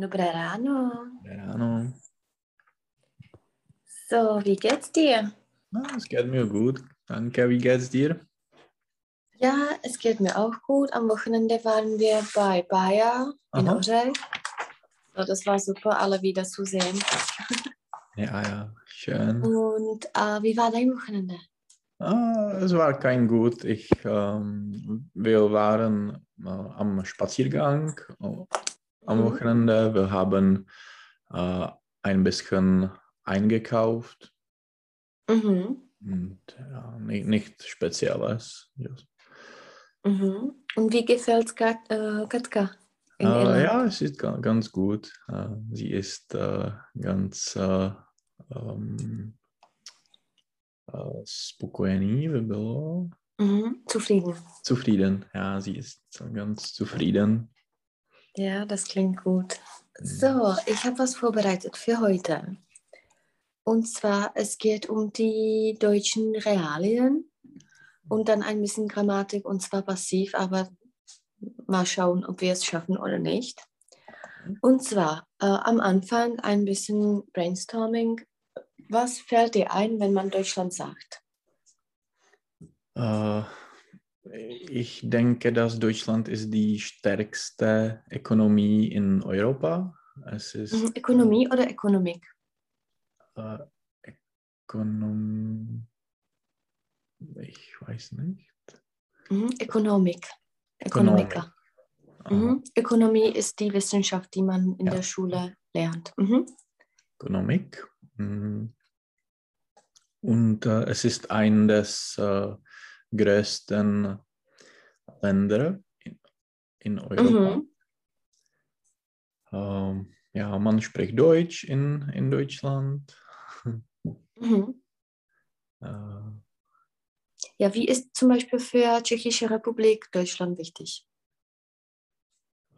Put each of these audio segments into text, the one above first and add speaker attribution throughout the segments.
Speaker 1: Dobré ráno.
Speaker 2: Dobré ráno.
Speaker 1: So, wie geht's dir?
Speaker 2: Es geht mir gut. Danke, wie geht's dir?
Speaker 1: Ja, es geht mir auch gut. Am Wochenende waren wir bei Bayer in. Ořech. So, das war super, alle wieder zu sehen.
Speaker 2: Ja, ja, schön.
Speaker 1: Und äh, wie war dein Wochenende?
Speaker 2: Ah, es war kein gut. Ich, ähm, wir waren äh, am Spaziergang äh, am
Speaker 1: Mhm.
Speaker 2: Wochenende. Wir haben äh, ein bisschen eingekauft
Speaker 1: Mhm.
Speaker 2: und ja, nicht, nichts Spezielles. Just.
Speaker 1: Mhm. Und wie gefällt's Kat äh, Katka
Speaker 2: Äh, ja, es ist ga- ganz gut. Äh, sie ist äh, ganz äh, ähm, äh, spokojený by bylo.
Speaker 1: Mhm. Zufrieden.
Speaker 2: Zufrieden. Ja, sie ist ganz zufrieden.
Speaker 1: Ja, das klingt gut. So, ich habe was vorbereitet für heute. Und zwar, es geht um die deutschen Realien und dann ein bisschen Grammatik und zwar passiv, aber mal schauen, ob wir es schaffen oder nicht. Und zwar äh, am Anfang ein bisschen Brainstorming. Was fällt dir ein, wenn man Deutschland sagt?
Speaker 2: Äh, ich denke, dass Deutschland ist die stärkste Ökonomie in Europa. Es ist
Speaker 1: Mhm, Ökonomie oder Ökonomik?
Speaker 2: äh, Ökonom ich weiß nicht.
Speaker 1: Mhm, Ökonomik.
Speaker 2: Ökonomik.
Speaker 1: Ökonomiker. Mhm. Ökonomie ist die Wissenschaft, die man in
Speaker 2: Ja.
Speaker 1: der Schule lernt. Mhm.
Speaker 2: Ökonomik. Mm. Und äh, es ist ein des äh, größten Länder in, in Europa.
Speaker 1: Mhm.
Speaker 2: Ähm, ja, man spricht Deutsch in, in Deutschland.
Speaker 1: Mhm.
Speaker 2: Äh,
Speaker 1: Ja, wie ist zum Beispiel für Tschechische Republik Deutschland wichtig?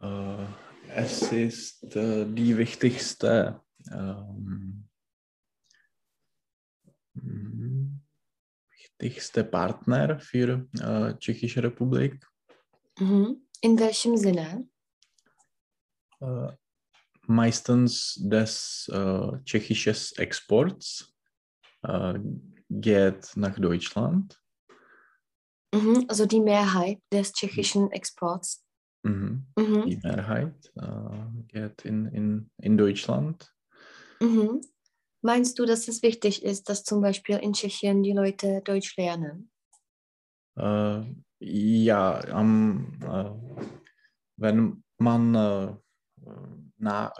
Speaker 2: äh, es ist äh, die wichtigste ähm, mm, wichtigste Partner für äh, Tschechische Republik.
Speaker 1: Mhm. In welchem Sinne?
Speaker 2: Äh, meistens des äh, tschechischen Exports äh, geht nach Deutschland.
Speaker 1: Mhm. Also die Mehrheit des tschechischen Exports.
Speaker 2: Mhm.
Speaker 1: Mhm.
Speaker 2: Die Mehrheit geht in, in, in Deutschland.
Speaker 1: Meinst du, dass es wichtig ist, dass zum Beispiel in Tschechien die Leute Deutsch lernen?
Speaker 2: Äh, ja, am, äh, wenn man äh, na,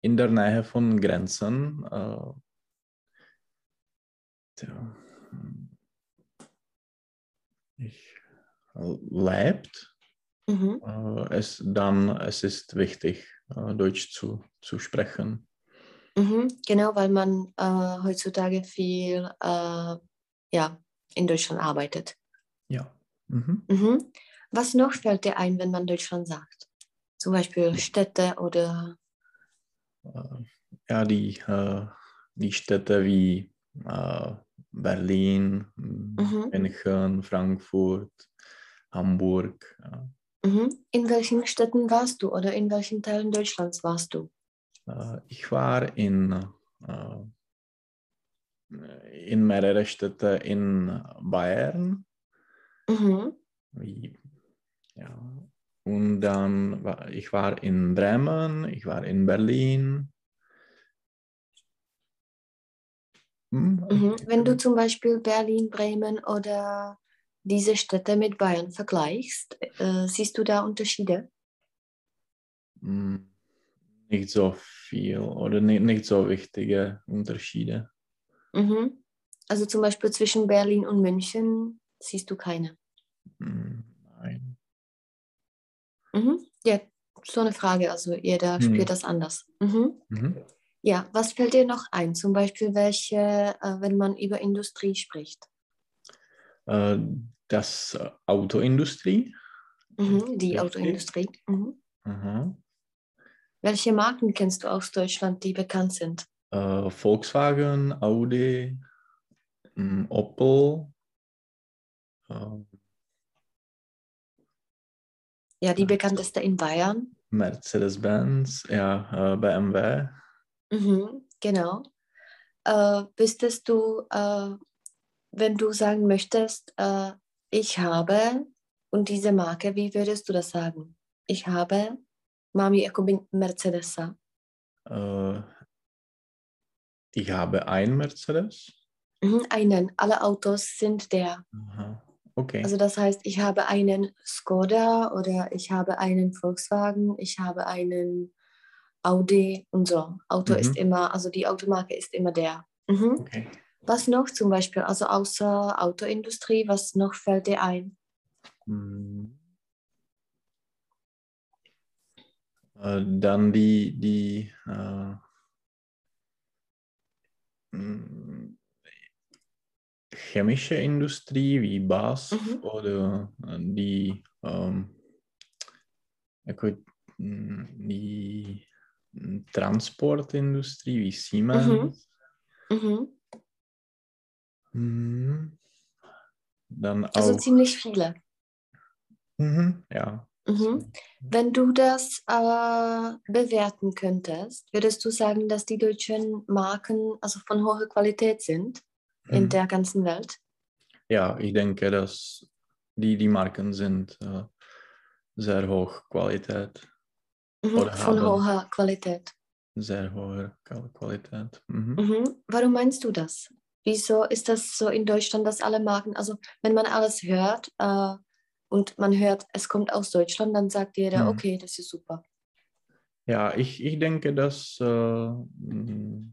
Speaker 2: in der Nähe von Grenzen äh, tja, ich, äh, lebt,
Speaker 1: Mhm.
Speaker 2: äh, es, dann es ist wichtig, Deutsch zu, zu sprechen.
Speaker 1: Mhm. Genau, weil man äh, heutzutage viel äh, ja, in Deutschland arbeitet.
Speaker 2: Ja. Mhm.
Speaker 1: Mhm. Was noch fällt dir ein, wenn man Deutschland sagt? Zum Beispiel Städte oder
Speaker 2: Äh, ja, die, äh, die Städte wie äh, Berlin,
Speaker 1: Mhm.
Speaker 2: München, Frankfurt, Hamburg. Ja.
Speaker 1: Mhm. In welchen Städten warst du oder in welchen Teilen Deutschlands warst du?
Speaker 2: Äh, ich war in, äh, in mehrere Städte in Bayern.
Speaker 1: Mhm.
Speaker 2: Wie, ja. Und dann war ich war in Bremen, ich war in Berlin. Hm,
Speaker 1: Mhm. Wenn du zum Beispiel Berlin, Bremen oder diese Städte mit Bayern vergleichst, äh, siehst du da Unterschiede?
Speaker 2: Hm, Nicht so viel oder nicht, nicht so wichtige Unterschiede.
Speaker 1: Mhm. Also zum Beispiel zwischen Berlin und München siehst du keine.
Speaker 2: Hm, Nein.
Speaker 1: Mhm. Ja, so eine Frage. Also jeder
Speaker 2: Hm.
Speaker 1: spürt das anders. Mhm.
Speaker 2: Mhm.
Speaker 1: Ja, was fällt dir noch ein? Zum Beispiel welche, äh, wenn man über Industrie spricht?
Speaker 2: Äh, Das Autoindustrie.
Speaker 1: Mhm. Die
Speaker 2: Richtig.
Speaker 1: Autoindustrie. Mhm. Welche Marken kennst du aus Deutschland, die bekannt sind?
Speaker 2: Äh, Volkswagen, Audi, hm, Opel. äh,
Speaker 1: Ja, die bekannteste in Bayern.
Speaker 2: Mercedes-Benz, ja, äh, BMW.
Speaker 1: Mhm, genau. Äh, wüsstest du, äh, wenn du sagen möchtest, äh, ich habe und diese Marke, wie würdest du das sagen? Ich habe, mám jakoby Mercedesa.
Speaker 2: Äh, ich habe ein Mercedes.
Speaker 1: Mhm, einen. Alle Autos sind der.
Speaker 2: Aha. Okay.
Speaker 1: Also das heißt, ich habe einen Skoda oder ich habe einen Volkswagen, ich habe einen Audi und so. Auto
Speaker 2: Mhm.
Speaker 1: ist immer, also die Automarke ist immer der. Mhm.
Speaker 2: okay.
Speaker 1: Was noch zum Beispiel, also außer Autoindustrie, was noch fällt dir ein?
Speaker 2: Hm. Äh, dann die, die äh, hm, chemische Industrie wie BASF
Speaker 1: Mhm.
Speaker 2: oder äh, die, ähm, hm, die hm, Transportindustrie wie Siemens.
Speaker 1: Mhm.
Speaker 2: Mhm. Dann
Speaker 1: Also ziemlich viele.
Speaker 2: mhm, ja.
Speaker 1: Mhm. Wenn du das äh, bewerten könntest, würdest du sagen, dass die deutschen Marken also von hoher Qualität sind in
Speaker 2: Mhm.
Speaker 1: der ganzen Welt?
Speaker 2: Ja, ich denke, dass die, die Marken sind äh, sehr hoch Qualität,
Speaker 1: Mhm. Von hoher Qualität.
Speaker 2: sehr hohe Qual- Qualität. Mhm.
Speaker 1: Mhm. Warum meinst du das? Wieso ist das so in Deutschland, dass alle Marken, also wenn man alles hört äh, und man hört, es kommt aus Deutschland, dann sagt jeder,
Speaker 2: Mhm.
Speaker 1: okay, das ist super.
Speaker 2: Ja, ich, ich denke, dass äh, mh,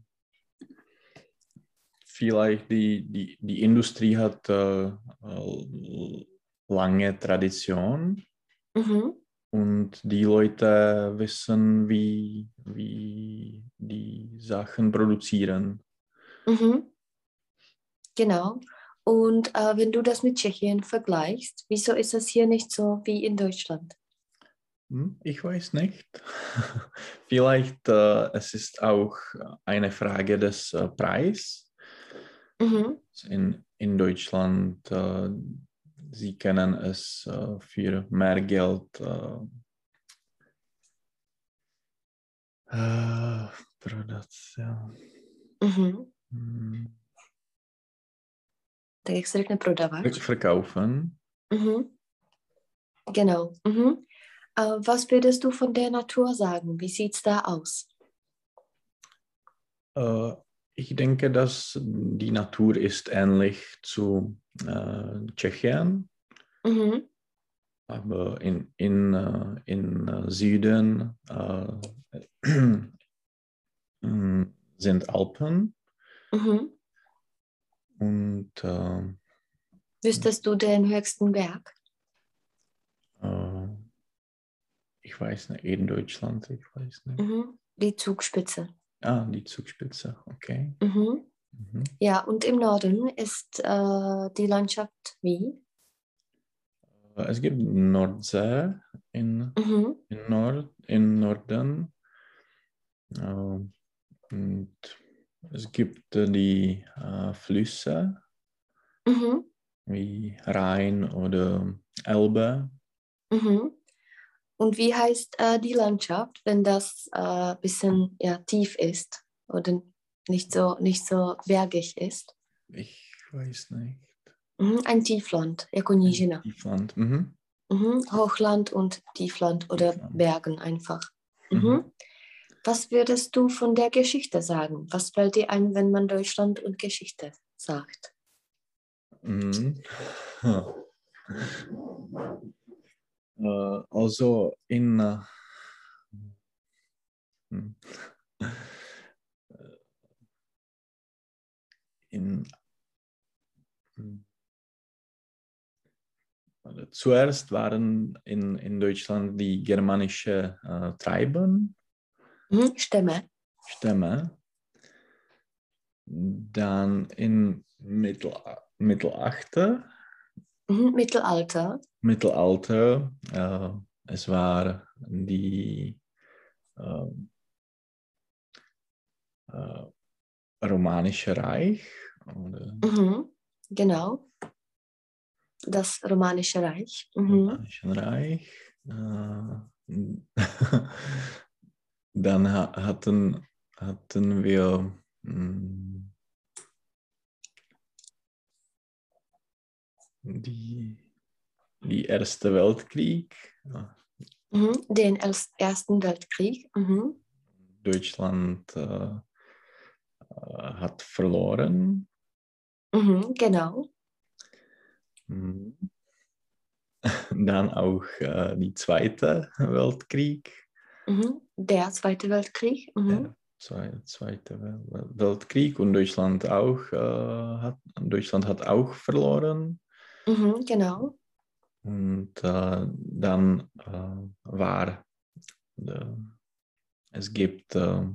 Speaker 2: vielleicht die, die, die Industrie hat äh, äh, lange Tradition
Speaker 1: Mhm.
Speaker 2: und die Leute wissen, wie, wie die Sachen produzieren.
Speaker 1: Mhm. Genau. Und äh, wenn du das mit Tschechien vergleichst, wieso ist das hier nicht so wie in Deutschland?
Speaker 2: Hm, Ich weiß nicht. Vielleicht äh, es ist auch eine Frage des äh, Preis.
Speaker 1: Mhm.
Speaker 2: In, in Deutschland, äh, sie können es äh, für mehr Geld äh, äh, produzieren.
Speaker 1: Mhm. Tak jak se řekne prodavač.
Speaker 2: Verkaufen.
Speaker 1: Mhm. Genau. Mhm. Äh, was würdest du von der Natur sagen? Wie sieht es da aus?
Speaker 2: Äh, ich denke, dass die Natur ist ähnlich zu äh, Tschechien.
Speaker 1: Mhm.
Speaker 2: Aber in, in, äh, in Süden sind Alpen
Speaker 1: Mhm.
Speaker 2: Und äh,
Speaker 1: Wüsstest du den höchsten Berg?
Speaker 2: äh, ich weiß nicht, in Deutschland, ich weiß nicht.
Speaker 1: Mhm. Die Zugspitze.
Speaker 2: Ah, die Zugspitze, okay.
Speaker 1: Mhm.
Speaker 2: Mhm.
Speaker 1: Ja, und im Norden ist äh, die Landschaft wie?
Speaker 2: Äh, Es gibt Nordsee in,
Speaker 1: Mhm.
Speaker 2: in, Nord, in Norden äh, und es gibt die äh, Flüsse
Speaker 1: Mhm.
Speaker 2: wie Rhein oder Elbe.
Speaker 1: Mhm. Und wie heißt äh, die Landschaft, wenn das ein äh, bisschen ja, tief ist oder nicht so, nicht so bergig ist?
Speaker 2: Ich weiß nicht.
Speaker 1: Mhm. Ein Tiefland, jako nížina.
Speaker 2: Tiefland. Mhm.
Speaker 1: Mhm. Hochland und Tiefland oder
Speaker 2: Tiefland.
Speaker 1: Bergen einfach.
Speaker 2: Mhm.
Speaker 1: Was würdest du von der Geschichte sagen? Was fällt dir ein, wenn man Deutschland und Geschichte sagt?
Speaker 2: Mhm. Äh, also in äh, hm. Äh, in hm. Zuerst waren in, in Deutschland die germanische äh, Treiben,
Speaker 1: Mhm. Stämme.
Speaker 2: Stämme. Dann in Mittel, Mittelalter,
Speaker 1: Mhm. Mittelalter.
Speaker 2: Mittelalter, äh, es war die äh, äh, Romanische Reich. Oder
Speaker 1: Mhm. Genau. Das Romanische Reich. Mhm.
Speaker 2: Romanische Reich. Dann hatten, hatten wir hm, die, die Erste Weltkrieg.
Speaker 1: Mhm, den Ersten Weltkrieg. Mhm.
Speaker 2: Deutschland äh, äh, hat verloren.
Speaker 1: Mhm, genau.
Speaker 2: Mhm. Dann auch äh, die Zweite Weltkrieg.
Speaker 1: Mhm. Der Zweite Weltkrieg. Mhm.
Speaker 2: Der Zweite Weltkrieg und Deutschland auch äh, hat Deutschland hat auch verloren.
Speaker 1: Mhm, genau.
Speaker 2: Und äh, dann äh, war äh, es gibt äh,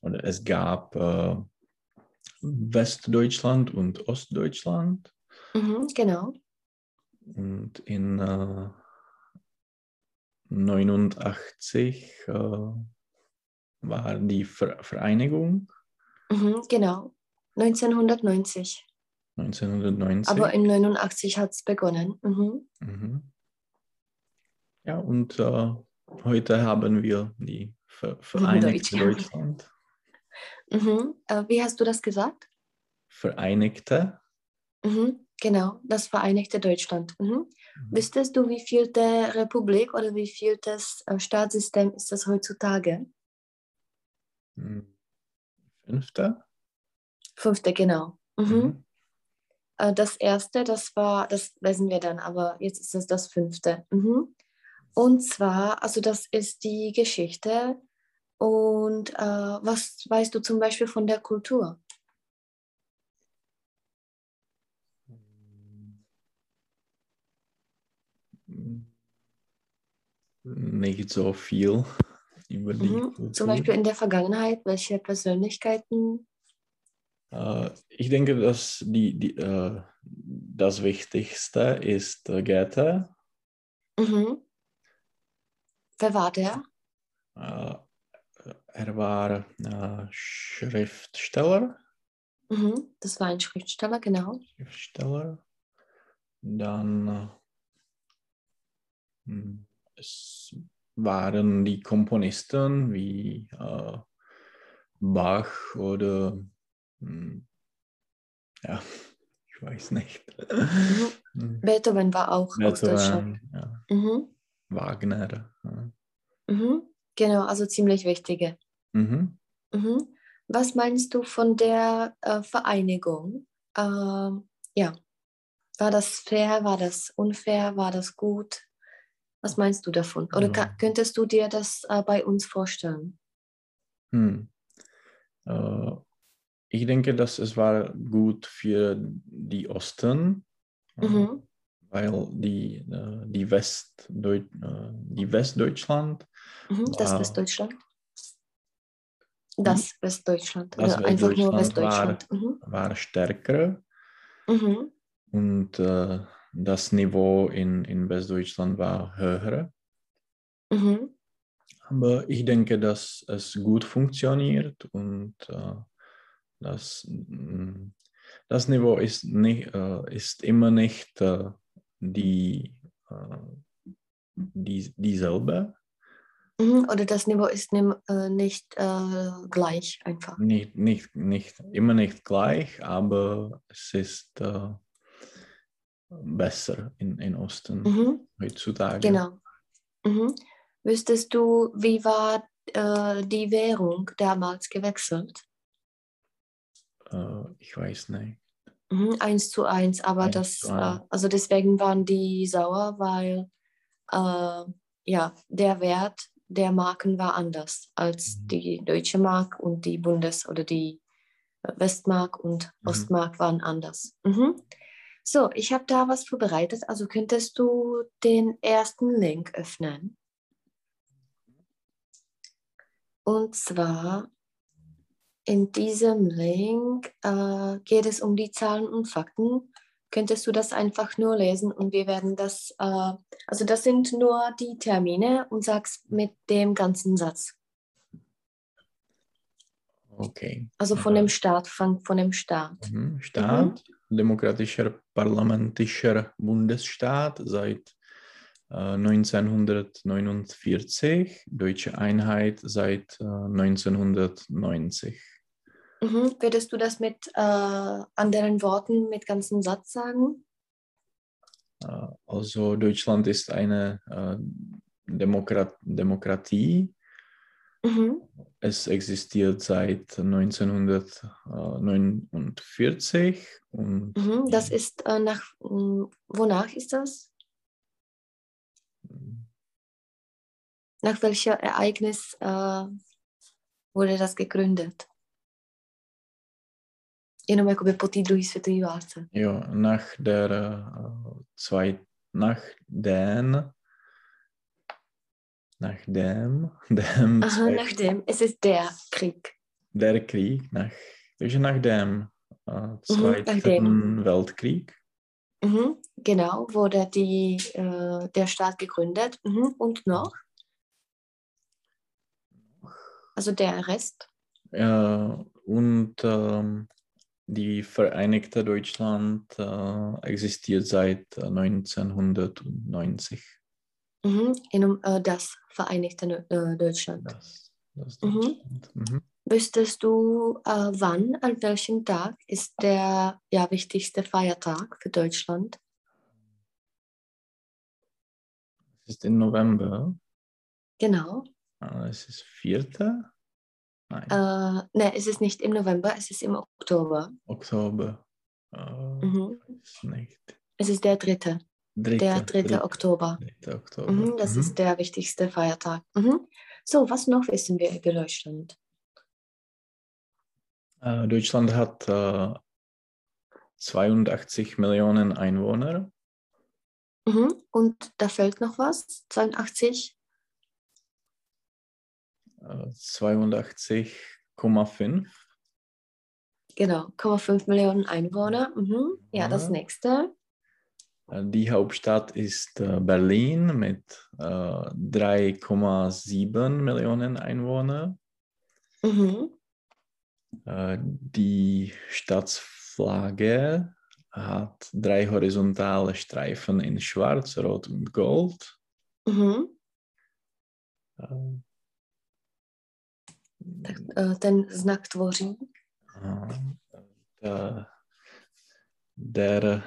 Speaker 2: oder es gab äh, Westdeutschland und Ostdeutschland.
Speaker 1: Mhm, genau.
Speaker 2: Und in 89 äh, war die Ver Vereinigung.
Speaker 1: Mhm, genau. 1990.
Speaker 2: 1990.
Speaker 1: Aber in 89 hat es begonnen. Mhm.
Speaker 2: Mhm. Ja, und äh, heute haben wir die Ver Vereinigte Deutschland.
Speaker 1: Mhm. Äh, wie hast du das gesagt?
Speaker 2: Vereinigte.
Speaker 1: Mhm. Genau, das Vereinigte Deutschland. Mhm. Wüsstest du, wie viel der Republik oder wie viel das äh, Staatssystem ist das heutzutage?
Speaker 2: Hm. Fünfte?
Speaker 1: Fünfte, genau. Mhm. mhm. Äh, das erste, das war, das wissen wir dann, aber jetzt ist es das fünfte. Mhm. Und zwar, also das ist die Geschichte und äh, was weißt du zum Beispiel von der Kultur?
Speaker 2: Nicht so viel über die mhm.
Speaker 1: Zum Beispiel in der Vergangenheit, welche Persönlichkeiten?
Speaker 2: Äh, ich denke, dass die, die, äh, das Wichtigste ist äh, Goethe.
Speaker 1: Mhm. Wer war der?
Speaker 2: Äh, er war äh, Schriftsteller.
Speaker 1: Mhm, das war ein Schriftsteller, genau.
Speaker 2: Schriftsteller. Dann äh, es waren die Komponisten wie äh, Bach oder hm, ja, ich weiß nicht.
Speaker 1: Mhm. Hm. Beethoven war auch Beethoven, aus Deutschland.
Speaker 2: Ja. Mhm. Wagner. Ja.
Speaker 1: Mhm. Genau, also ziemlich wichtige. Mhm. Mhm. Was meinst du von der äh, Vereinigung? Ähm, ja, war das fair, war das unfair, war das gut? Was meinst du davon? Oder ja. könntest du dir das äh, bei uns vorstellen?
Speaker 2: Hm. Äh, ich denke, dass es war gut für die Osten, äh, mhm. weil die, äh, die, Westdeut äh, die Westdeutschland.
Speaker 1: Mhm, das war, Westdeutschland. Das Westdeutschland. Das Oder einfach nur Westdeutschland.
Speaker 2: War, mhm. war stärker. Mhm. Und äh, das Niveau in, in Westdeutschland war höher. Mhm. Aber ich denke, dass es gut funktioniert und äh, das, mm, das Niveau ist, nicht, äh, ist immer nicht äh, die, äh, die, dieselbe.
Speaker 1: Mhm, oder das Niveau ist äh, nicht äh, gleich einfach.
Speaker 2: Nicht, nicht, nicht, immer nicht gleich, aber es ist besser in, in Osten mhm. heutzutage.
Speaker 1: Genau. Mhm. Wüsstest du, wie war äh, die Währung damals gewechselt?
Speaker 2: Äh, ich weiß nicht.
Speaker 1: Mhm, eins zu eins, aber eins das, äh, also deswegen waren die sauer, weil ja, der Wert der Marken war anders als mhm. die deutsche Mark und die Bundes- oder die äh, Westmark und mhm. Ostmark waren anders. Mhm. So, ich habe da was vorbereitet. Also könntest du den ersten Link öffnen. Und zwar in diesem Link äh, geht es um die Zahlen und Fakten könntest du das einfach nur lesen und wir werden das, äh, also das sind nur die Termine und sagst mit dem ganzen Satz.
Speaker 2: Okay.
Speaker 1: Also von dem Staat, fang von dem Staat.
Speaker 2: Mhm. Staat, mhm. Demokratischer parlamentischer Bundesstaat seit 1949, deutsche Einheit seit 1990.
Speaker 1: Mhm. Würdest du das mit äh, anderen Worten, mit ganzem Satz sagen?
Speaker 2: Äh, also Deutschland ist eine äh, Demokrat Demokratie. Mhm. Es existiert seit 1949 und
Speaker 1: mhm. das ist äh, nach hm, wonach ist das? Nach welchem Ereignis äh, wurde das gegründet? Jenom jakoby po té druhé světové válce.
Speaker 2: Jo, nach der uh, zwei, nach den nach dem, dem
Speaker 1: Aha, nach dem, es ist der Krieg.
Speaker 2: Der Krieg, nach, takže nach dem uh, Zweiten mhm, Weltkrieg.
Speaker 1: Mhm, genau, wurde die, äh, der Staat gegründet. Mhm, und noch? Also der Rest?
Speaker 2: Ja, und ähm, die Vereinigte Deutschland äh, existiert seit 1990.
Speaker 1: Mhm, in, äh, das Vereinigte äh, Deutschland. Das, das mhm. Deutschland. Mhm. Mhm. Wüsstest du, äh, wann, an welchem Tag ist der ja, wichtigste Feiertag für Deutschland?
Speaker 2: Es ist im November.
Speaker 1: Genau.
Speaker 2: Ah, es ist vierte.
Speaker 1: Nein. Äh, nein, es ist nicht im November, es ist im Oktober.
Speaker 2: Oktober. Uh, mhm.
Speaker 1: nicht. Es ist der dritte. Dritte der dritte, dritte Oktober. Dritte Oktober. Mhm, das mhm. ist der wichtigste Feiertag. Mhm. So, was noch wissen wir über Deutschland?
Speaker 2: Uh, Deutschland hat äh, 82 Millionen Einwohner.
Speaker 1: Mhm. Und da fällt noch was? 82?
Speaker 2: 82,5.
Speaker 1: Genau, 0,5 Millionen Einwohner. Mhm. Ja, das nächste.
Speaker 2: Äh, die Hauptstadt ist äh, Berlin mit 3,7 äh, Millionen Einwohnern. Mhm. Die Staatsflagge hat drei horizontale Streifen in Schwarz, Rot und Gold. Mhm
Speaker 1: eh, ten znak tvoří?
Speaker 2: Der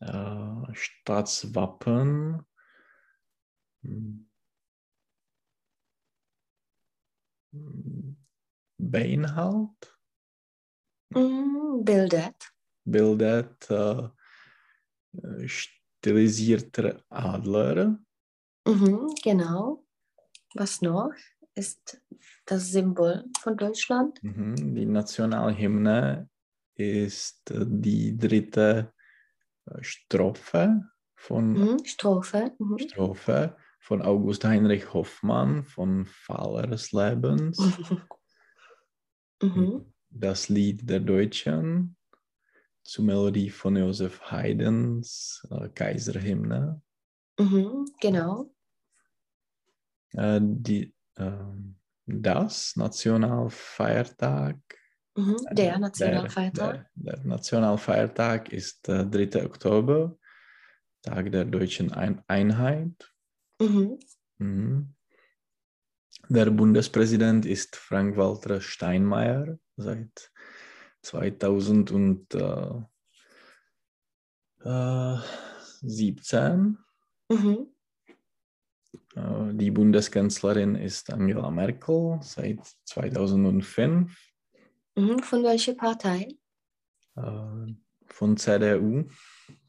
Speaker 2: uh, Staatswappen beinhaltet?
Speaker 1: Mm, bildet.
Speaker 2: Bildet uh, stilisierter Adler.
Speaker 1: Mhm, genau. Was noch? Ist das Symbol von Deutschland.
Speaker 2: Mhm. Die Nationalhymne ist äh, die dritte äh, Strophe von,
Speaker 1: mhm. Strophe. Mhm.
Speaker 2: Strophe von August Heinrich Hoffmann von Fahler des Lebens. Mhm. Das Lied der Deutschen zur Melodie von Josef Haydns äh, Kaiserhymne.
Speaker 1: Mhm, genau.
Speaker 2: Äh, die, ähm, das Nationalfeiertag.
Speaker 1: Mhm, der Nationalfeiertag.
Speaker 2: Der, der, Nationalfeiertag ist der 3. Oktober, Tag der deutschen Ein Einheit. Mhm. Mhm. Der Bundespräsident ist Frank-Walter Steinmeier seit 2017. Mhm. Äh, die Bundeskanzlerin ist Angela Merkel seit 2005.
Speaker 1: Mhm, von welcher Partei?
Speaker 2: Äh, von CDU.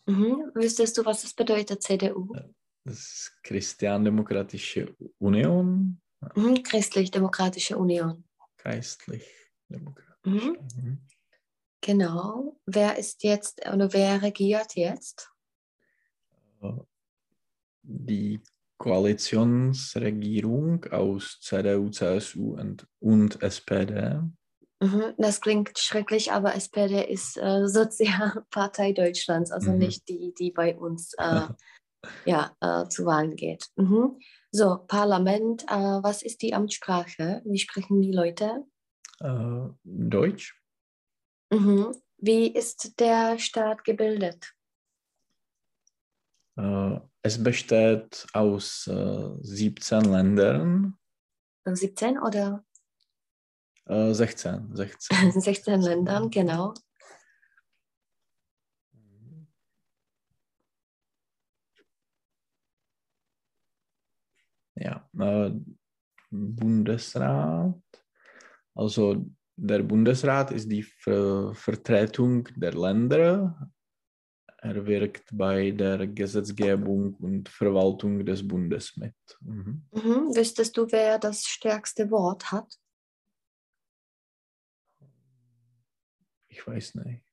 Speaker 1: Mhm. Wüsstest du, was das bedeutet, CDU?
Speaker 2: Äh, das ist Christian-Demokratische Union.
Speaker 1: Mhm, Christlich-Demokratische Union.
Speaker 2: Christlich-Demokratische. Mhm.
Speaker 1: mhm. Genau. Wer ist jetzt oder wer regiert jetzt?
Speaker 2: Die Koalitionsregierung aus CDU, CSU und, und SPD.
Speaker 1: Mhm, das klingt schrecklich, aber SPD ist äh, Sozialpartei Deutschlands, also mhm. nicht die, die bei uns äh, ja, äh, zu Wahlen geht. Mhm. So, Parlament, äh, was ist die Amtssprache? Wie sprechen die Leute?
Speaker 2: Äh, Deutsch.
Speaker 1: Mhm. Wie ist der Staat gebildet?
Speaker 2: Äh, es besteht aus äh, 17 Ländern.
Speaker 1: 17 oder?
Speaker 2: Äh, 16. 16.
Speaker 1: 16 Ländern, genau.
Speaker 2: Ja, äh, Bundesrat. Also der Bundesrat ist die Ver Vertretung der Länder. Er wirkt bei der Gesetzgebung und Verwaltung des Bundes mit.
Speaker 1: Mhm. Mhm. Wüsstest du, wer das stärkste Wort hat?
Speaker 2: Ich weiß nicht.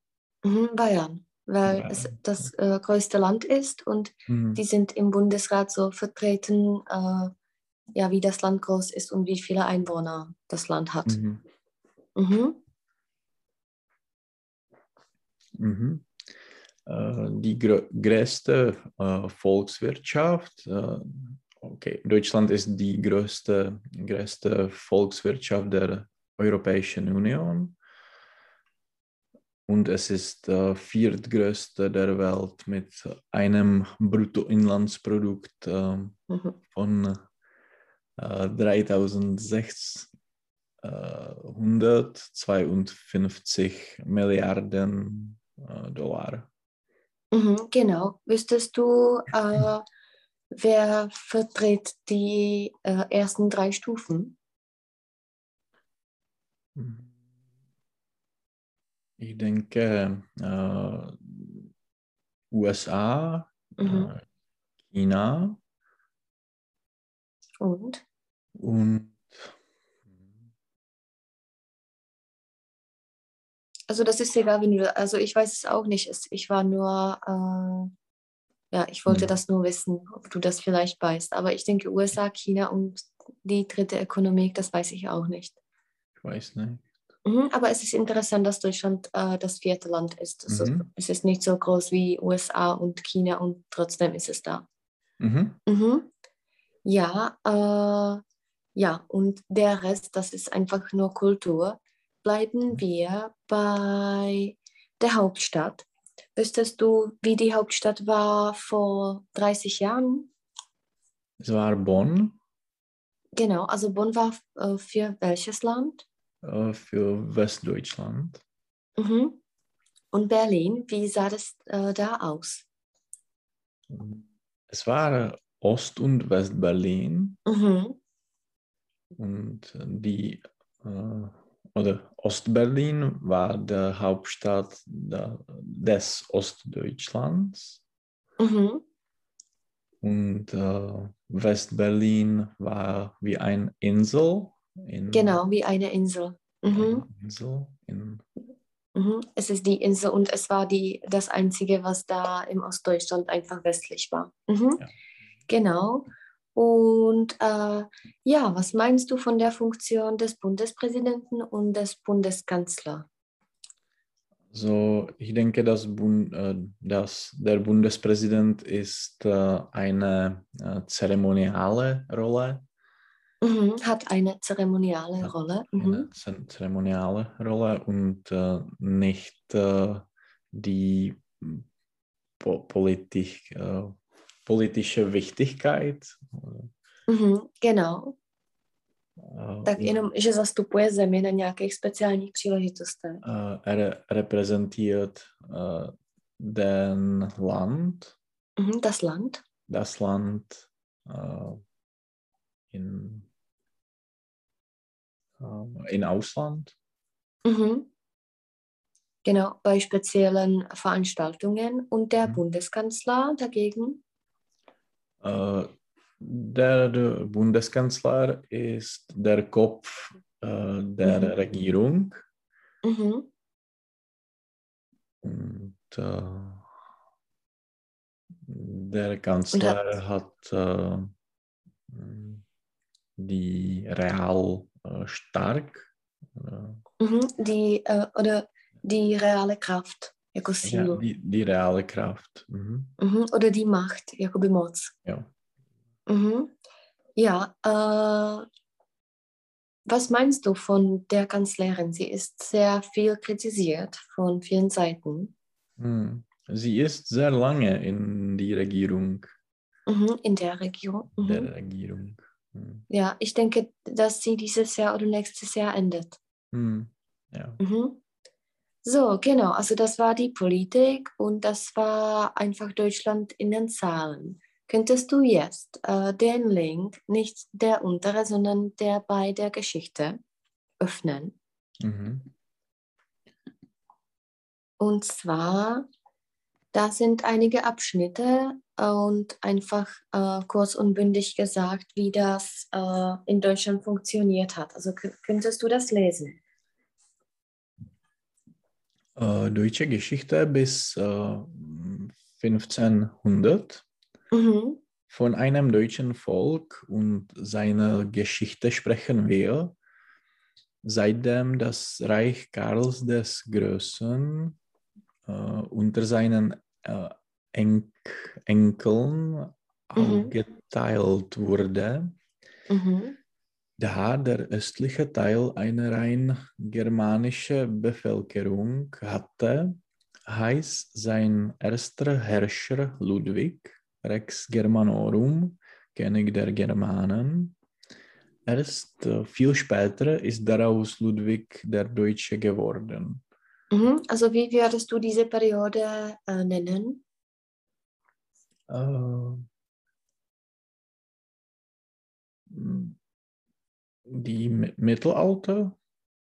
Speaker 1: Mhm, Bayern, weil Bayern. es das äh, größte Land ist und mhm. die sind im Bundesrat so vertreten, äh, ja, wie das Land groß ist und wie viele Einwohner das Land hat. Mhm. Mhm.
Speaker 2: Mhm. Äh, die größte äh, Volkswirtschaft, äh, okay, Deutschland ist die größte, größte Volkswirtschaft der Europäischen Union und es ist der viertgrößte der Welt mit einem Bruttoinlandsprodukt mhm. von 3600 152 Milliarden äh, Dollar.
Speaker 1: Mhm, genau. Wüsstest du, äh, wer vertritt die äh, ersten drei Stufen?
Speaker 2: Ich denke äh, USA, mhm. Äh, China
Speaker 1: und?
Speaker 2: Und
Speaker 1: also das ist egal, wenn du, also ich weiß es auch nicht. Ich war nur, äh, ja, ich wollte hm. das nur wissen, ob du das vielleicht weißt. Aber ich denke USA, China und die dritte Ökonomie, das weiß ich auch nicht.
Speaker 2: Ich weiß nicht.
Speaker 1: Mhm, aber es ist interessant, dass Deutschland äh, das vierte Land ist. Also mhm. Es ist nicht so groß wie USA und China und trotzdem ist es da. Mhm. Mhm. Ja, äh, ja, und der Rest, das ist einfach nur Kultur bleiben mhm. wir bei der Hauptstadt. Wüsstest du, wie die Hauptstadt war vor 30 Jahren?
Speaker 2: Es war Bonn.
Speaker 1: Genau, also Bonn war äh, für welches Land?
Speaker 2: Äh, für Westdeutschland.
Speaker 1: Mhm. Und Berlin, wie sah das äh, da aus?
Speaker 2: Es war Ost- und Westberlin. Mhm. Und die äh, oder Ostberlin war die Hauptstadt des Ostdeutschlands. Mhm. Und äh, Westberlin war wie eine Insel.
Speaker 1: In, genau, wie eine Insel. Mhm.
Speaker 2: Eine Insel in,
Speaker 1: mhm. Es ist die Insel und es war die, das Einzige, was da im Ostdeutschland einfach westlich war. Mhm. Ja. Genau. Und äh, ja, was meinst du von der Funktion des Bundespräsidenten und des Bundeskanzlers?
Speaker 2: So, ich denke, dass, äh, dass der Bundespräsident ist äh, eine äh, zeremoniale Rolle.
Speaker 1: Mhm, hat eine zeremoniale hat Rolle.
Speaker 2: Mhm. Eine zeremoniale Rolle und äh, nicht äh, die po Politik, äh, politische Wichtigkeit.
Speaker 1: Mm-hmm, genau. Tak jenom, že zastupuje zemi na nějakých speciálních příležitostech.
Speaker 2: Uh, re, reprezentiert uh, den Land.
Speaker 1: Mm-hmm, das Land.
Speaker 2: Das Land in, uh, in Ausland.
Speaker 1: Mm-hmm. Genau, bei speziellen Veranstaltungen. Und der mhm. Bundeskanzler dagegen?
Speaker 2: Äh, der Bundeskanzler ist der Kopf äh, der mhm. Regierung. Mhm. Und äh, der Kanzler hat, hat äh, die real äh, stark.
Speaker 1: Mhm, die, äh, oder die reale Kraft. Jako sílu.
Speaker 2: Ja, die, die reale Kraft. Mhm.
Speaker 1: Mhm, oder die Macht, jakoby moc.
Speaker 2: Ja.
Speaker 1: Mhm. Ja, äh, was meinst du von der Kanzlerin? Sie ist sehr viel kritisiert von vielen Seiten.
Speaker 2: Mhm. sie ist sehr lange in die Regierung.
Speaker 1: In der Regierung.
Speaker 2: Mhm. Der Regierung.
Speaker 1: Mhm. Ja, ich denke, dass sie dieses Jahr oder nächstes Jahr endet.
Speaker 2: Mhm. Ja.
Speaker 1: Mhm. So, genau. Also das war die Politik und das war einfach Deutschland in den Zahlen. Könntest du jetzt äh, den Link, nicht der untere, sondern der bei der Geschichte, öffnen?
Speaker 2: Mhm.
Speaker 1: Und zwar, da sind einige Abschnitte und einfach äh, kurz und bündig gesagt, wie das äh, in Deutschland funktioniert hat. Also könntest du das lesen?
Speaker 2: Äh, deutsche Geschichte bis 1500 äh, mhm. von einem deutschen Volk und seiner Geschichte sprechen wir. Seitdem das Reich Karls des Größten äh, unter seinen äh, Enk Enkeln mhm. aufgeteilt wurde,
Speaker 1: mhm.
Speaker 2: da der östliche Teil eine rein germanische Bevölkerung hatte, heißt sein erster Herrscher Ludwig, Rex Germanorum, König der Germanen. Erst äh, viel später ist daraus Ludwig der Deutsche geworden.
Speaker 1: Mhm. Also wie würdest du diese Periode äh, nennen?
Speaker 2: Äh, die Mittelalter?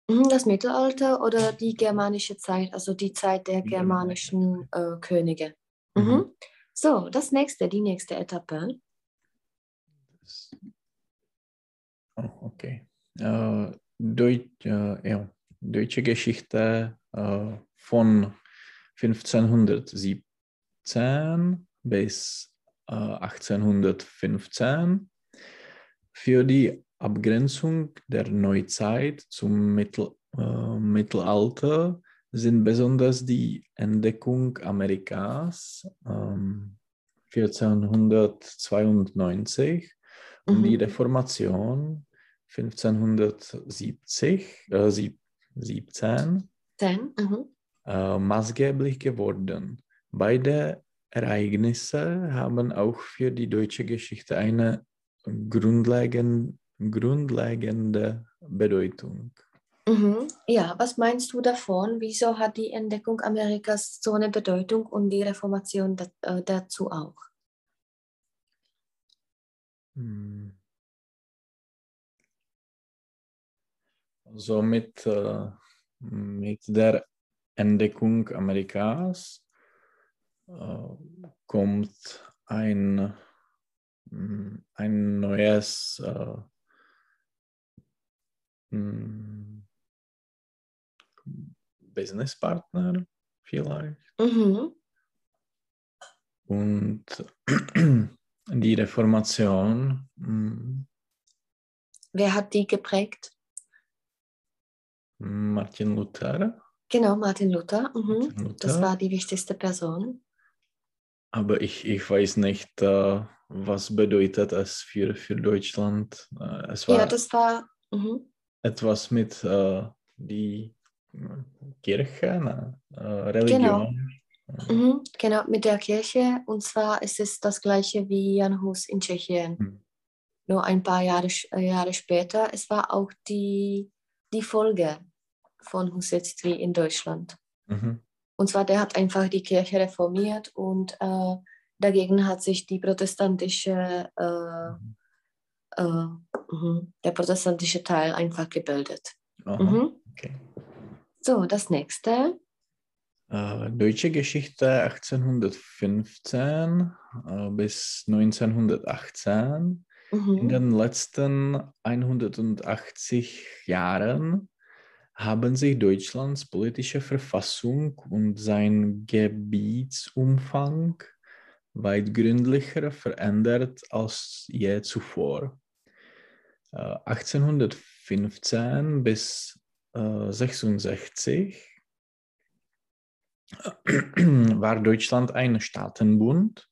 Speaker 1: Mhm, das Mittelalter oder die germanische Zeit, also die Zeit der germanischen äh, Könige. Mhm. Mhm. So, das nächste, die nächste Etappe.
Speaker 2: Oh, okay. Äh, Deut äh, ja. Deutsche Geschichte von 1517 bis äh, 1815 für die Abgrenzung der Neuzeit zum Mittel, äh, Mittelalter sind besonders die Entdeckung Amerikas ähm, 1492 und die mhm. Reformation 1570, äh, 17
Speaker 1: 10, mhm.
Speaker 2: äh, maßgeblich geworden. Beide Ereignisse haben auch für die deutsche Geschichte eine grundlegend, grundlegende Bedeutung.
Speaker 1: Mhm. Ja, was meinst du davon? Wieso hat die Entdeckung Amerikas so eine Bedeutung und die Reformation äh, dazu auch?
Speaker 2: Hm. Also mit, äh, mit der Entdeckung Amerikas äh, kommt ein, mm, ein neues äh, mm, Businesspartner vielleicht.
Speaker 1: Mhm.
Speaker 2: Und die Reformation. Mm,
Speaker 1: Wer hat die geprägt?
Speaker 2: Martin Luther.
Speaker 1: Genau, Martin Luther. Mhm. Martin Luther. Das war die wichtigste Person.
Speaker 2: Aber ich, ich weiß nicht, äh, was bedeutet es für, für Deutschland. Äh, es war
Speaker 1: ja, das war mhm.
Speaker 2: etwas mit äh, die Kirche, ne? äh, Religion.
Speaker 1: Genau. Mhm, genau, mit der Kirche. Und zwar ist es das gleiche wie Jan Hus in Tschechien. Mhm. Nur ein paar Jahre, äh, Jahre später. Es war auch die, die Folge von Husetstri in Deutschland.
Speaker 2: Mhm.
Speaker 1: Und zwar, der hat einfach die Kirche reformiert und äh, dagegen hat sich die protestantische, äh, äh, mhm, der protestantische Teil einfach gebildet.
Speaker 2: Mhm. Okay.
Speaker 1: So, das nächste.
Speaker 2: Äh, deutsche Geschichte 1815 äh, bis 1918. Mhm. In den letzten 180 Jahren haben sich Deutschlands politische Verfassung und sein Gebietsumfang weit gründlicher verändert als je zuvor. 1815 äh, bis äh, 66 war Deutschland ein Staatenbund.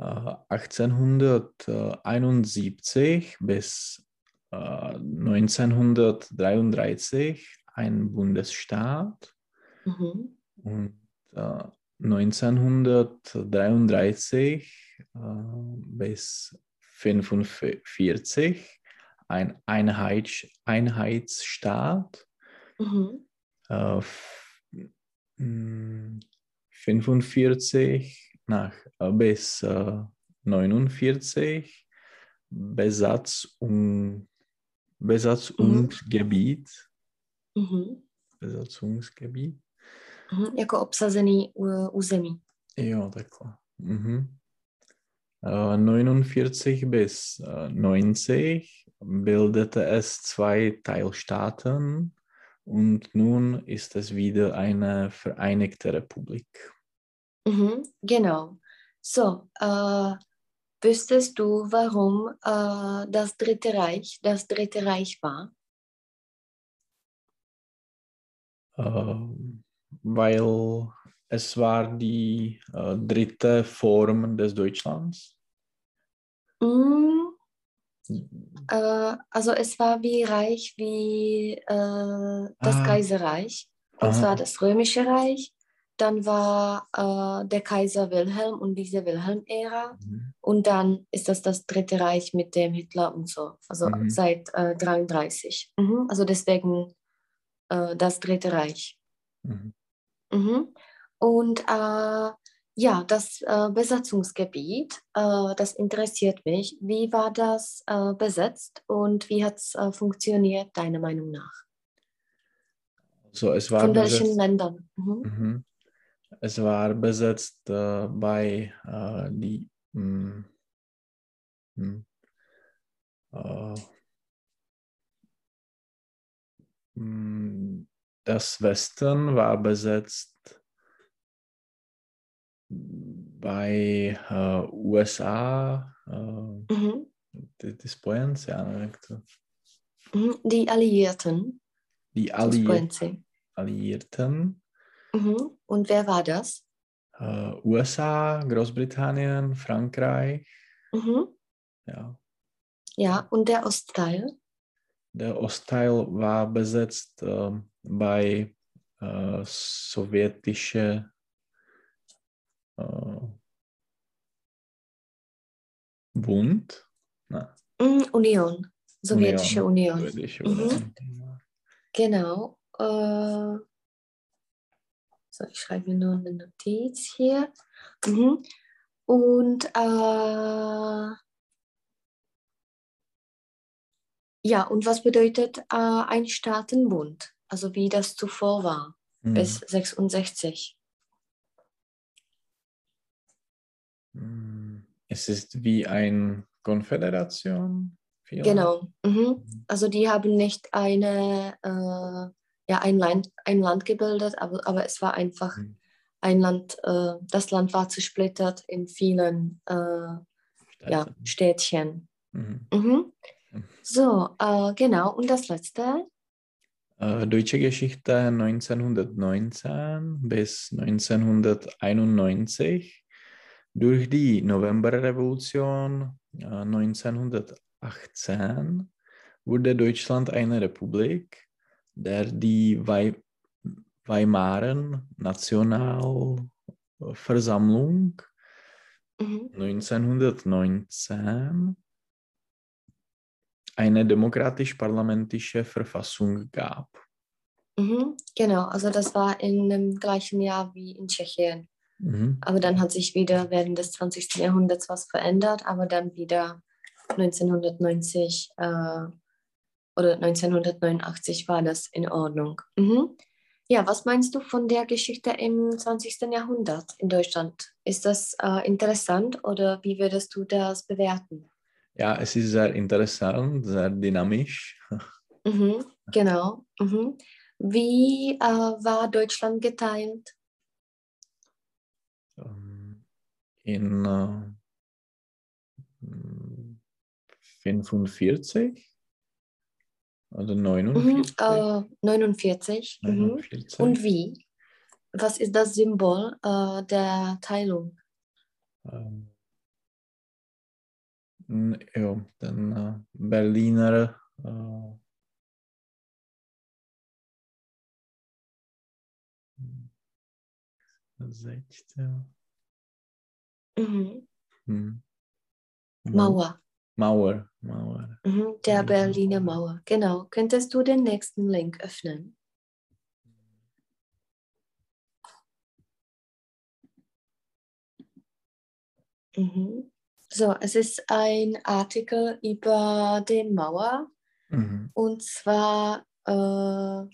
Speaker 2: 1871 äh, bis 1933 ein Bundesstaat
Speaker 1: mhm.
Speaker 2: und äh, 1933 äh, bis 1945 ein Einheits Einheitsstaat. Mhm. Äh, 45 nach, äh, bis äh, 49 Besatzung, Besatzungsgebiet. Mhm. Besatzungsgebiet.
Speaker 1: Mhm, jako obsazený území.
Speaker 2: Jo, takhle. Mhm. Uh, 49 bis uh, 90 bildete es zwei Teilstaaten und nun ist es wieder eine Vereinigte Republik.
Speaker 1: Mhm, genau. So, äh, wüsstest du, warum äh, das Dritte Reich das Dritte Reich war?
Speaker 2: Äh, weil es war die äh, dritte Form des Deutschlands.
Speaker 1: Mm, also es war wie Reich wie äh, das ah. Kaiserreich, und Aha. zwar das Römische Reich. Dann war äh, der Kaiser Wilhelm und diese Wilhelm-Ära. Mhm. Und dann ist das das Dritte Reich mit dem Hitler und so, also mhm. seit äh, 33. Mhm. Also deswegen äh, das Dritte Reich. Mhm. Mhm. Und äh, ja, das äh, Besatzungsgebiet, äh, das interessiert mich. Wie war das äh, besetzt und wie hat es funktioniert, deiner Meinung nach?
Speaker 2: So, es war
Speaker 1: Von welchen besetzt, Ländern? Mhm.
Speaker 2: Mhm. Es war besetzt äh, bei äh, die mh, hm, mh, hm, hm, das Westen war besetzt bei uh, USA, uh, mhm. die, ja jak to...
Speaker 1: Mhm. Die Alliierten.
Speaker 2: Die Alliierten. Alliierten.
Speaker 1: Mhm. Und wer war das?
Speaker 2: Uh, USA, Großbritannien, Frankreich.
Speaker 1: Mhm.
Speaker 2: Ja.
Speaker 1: Ja, und der Ostteil?
Speaker 2: Der Ostteil war besetzt uh, bei uh, sowjetische uh, Bund?
Speaker 1: Na. Mm, Union. Sowjetische Union. Union. Sowjetische Union. Mhm. Genau. Äh, so, ich schreibe mir nur eine Notiz hier. Mhm. Und äh, ja, und was bedeutet äh, ein Staatenbund? Also wie das zuvor war, mhm. bis 66.
Speaker 2: Mhm. Es ist wie eine Konföderation.
Speaker 1: Genau. Mhm. mhm. Also die haben nicht eine, äh, ja, ein, Land, ein Land gebildet, aber, aber es war einfach mhm. ein Land, äh, das Land war zersplittert in vielen äh, ja, Städtchen. Mhm. mhm. mhm. So, äh, genau. Und das letzte?
Speaker 2: Äh, Deutsche Geschichte 1919 bis 1991 durch die Novemberrevolution 1918 äh, wurde Deutschland eine Republik, der die Weimarer Nationalversammlung mhm. 1919 eine demokratisch-parlamentische Verfassung gab.
Speaker 1: Mhm, genau, also das war in dem gleichen Jahr wie in Tschechien. Mhm. Aber dann hat sich wieder während des 20. Jahrhunderts was verändert, aber dann wieder 1990 äh, oder 1989 war das in Ordnung. Mhm. Ja, was meinst du von der Geschichte im 20. Jahrhundert in Deutschland? Ist das äh, interessant oder wie würdest du das bewerten?
Speaker 2: Ja, es ist sehr interessant, sehr dynamisch.
Speaker 1: Mhm, genau. Mhm. Wie äh, war Deutschland geteilt?
Speaker 2: in äh, 45 oder 49? Mhm,
Speaker 1: äh, 49. 49. Mhm. Und wie? Was ist das Symbol äh, der Teilung?
Speaker 2: Ähm, ja, den äh, Berliner äh, jo.
Speaker 1: Mhm. Hm. Mauer.
Speaker 2: Mauer, Mauer.
Speaker 1: Mhm, der Berliner Mauer, genau. Könntest du den nächsten Link öffnen? Mhm. So, es ist ein Artikel über den Mauer. Mhm. Und zwar, äh,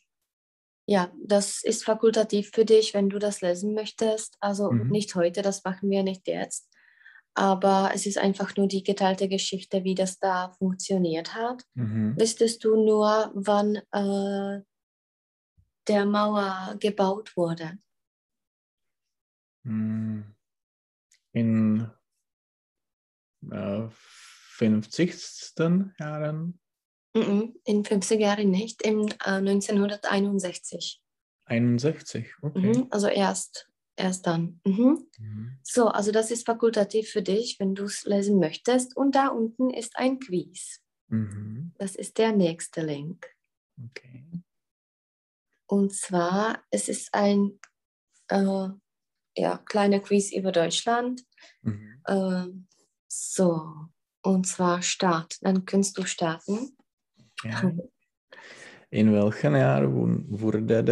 Speaker 1: ja, das ist fakultativ für dich, wenn du das lesen möchtest. Also mhm. nicht heute, das machen wir nicht jetzt. Aber es ist einfach nur die geteilte Geschichte, wie das da funktioniert hat. Mhm. Wüsstest du nur, wann äh, der Mauer gebaut wurde?
Speaker 2: Hm. In äh, 50. Jahren?
Speaker 1: In 50 Jahren nicht, in äh, 1961.
Speaker 2: 61, okay.
Speaker 1: Mhm, also erst, erst dann. Mhm. Mhm. So, also das ist fakultativ für dich, wenn du es lesen möchtest. Und da unten ist ein Quiz. Mhm. Das ist der nächste Link.
Speaker 2: Okay.
Speaker 1: Und zwar, es ist ein äh, ja, kleiner Quiz über Deutschland. Äh, so, und zwar Start. Dann kannst du starten.
Speaker 2: Okay. In welchem Jahr wurde der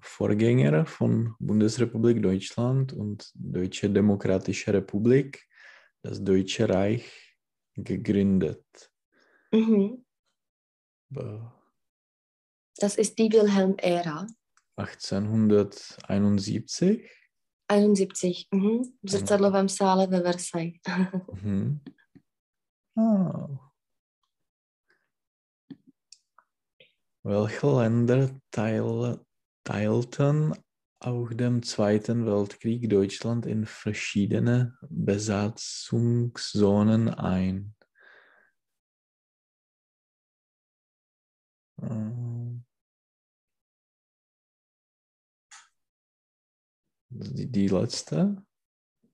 Speaker 2: Vorgänger von Bundesrepublik Deutschland und Deutsche Demokratische Republik, das Deutsche Reich, gegründet?
Speaker 1: Mhm. Das ist die Wilhelm-Ära.
Speaker 2: 1871?
Speaker 1: 71. Mhm. V zrcadlovém sále ve Versailles.
Speaker 2: mhm. oh. Welche Länder teil, teilten auch dem Zweiten Weltkrieg Deutschland in verschiedene Besatzungszonen ein? Uh. Die, die letzte?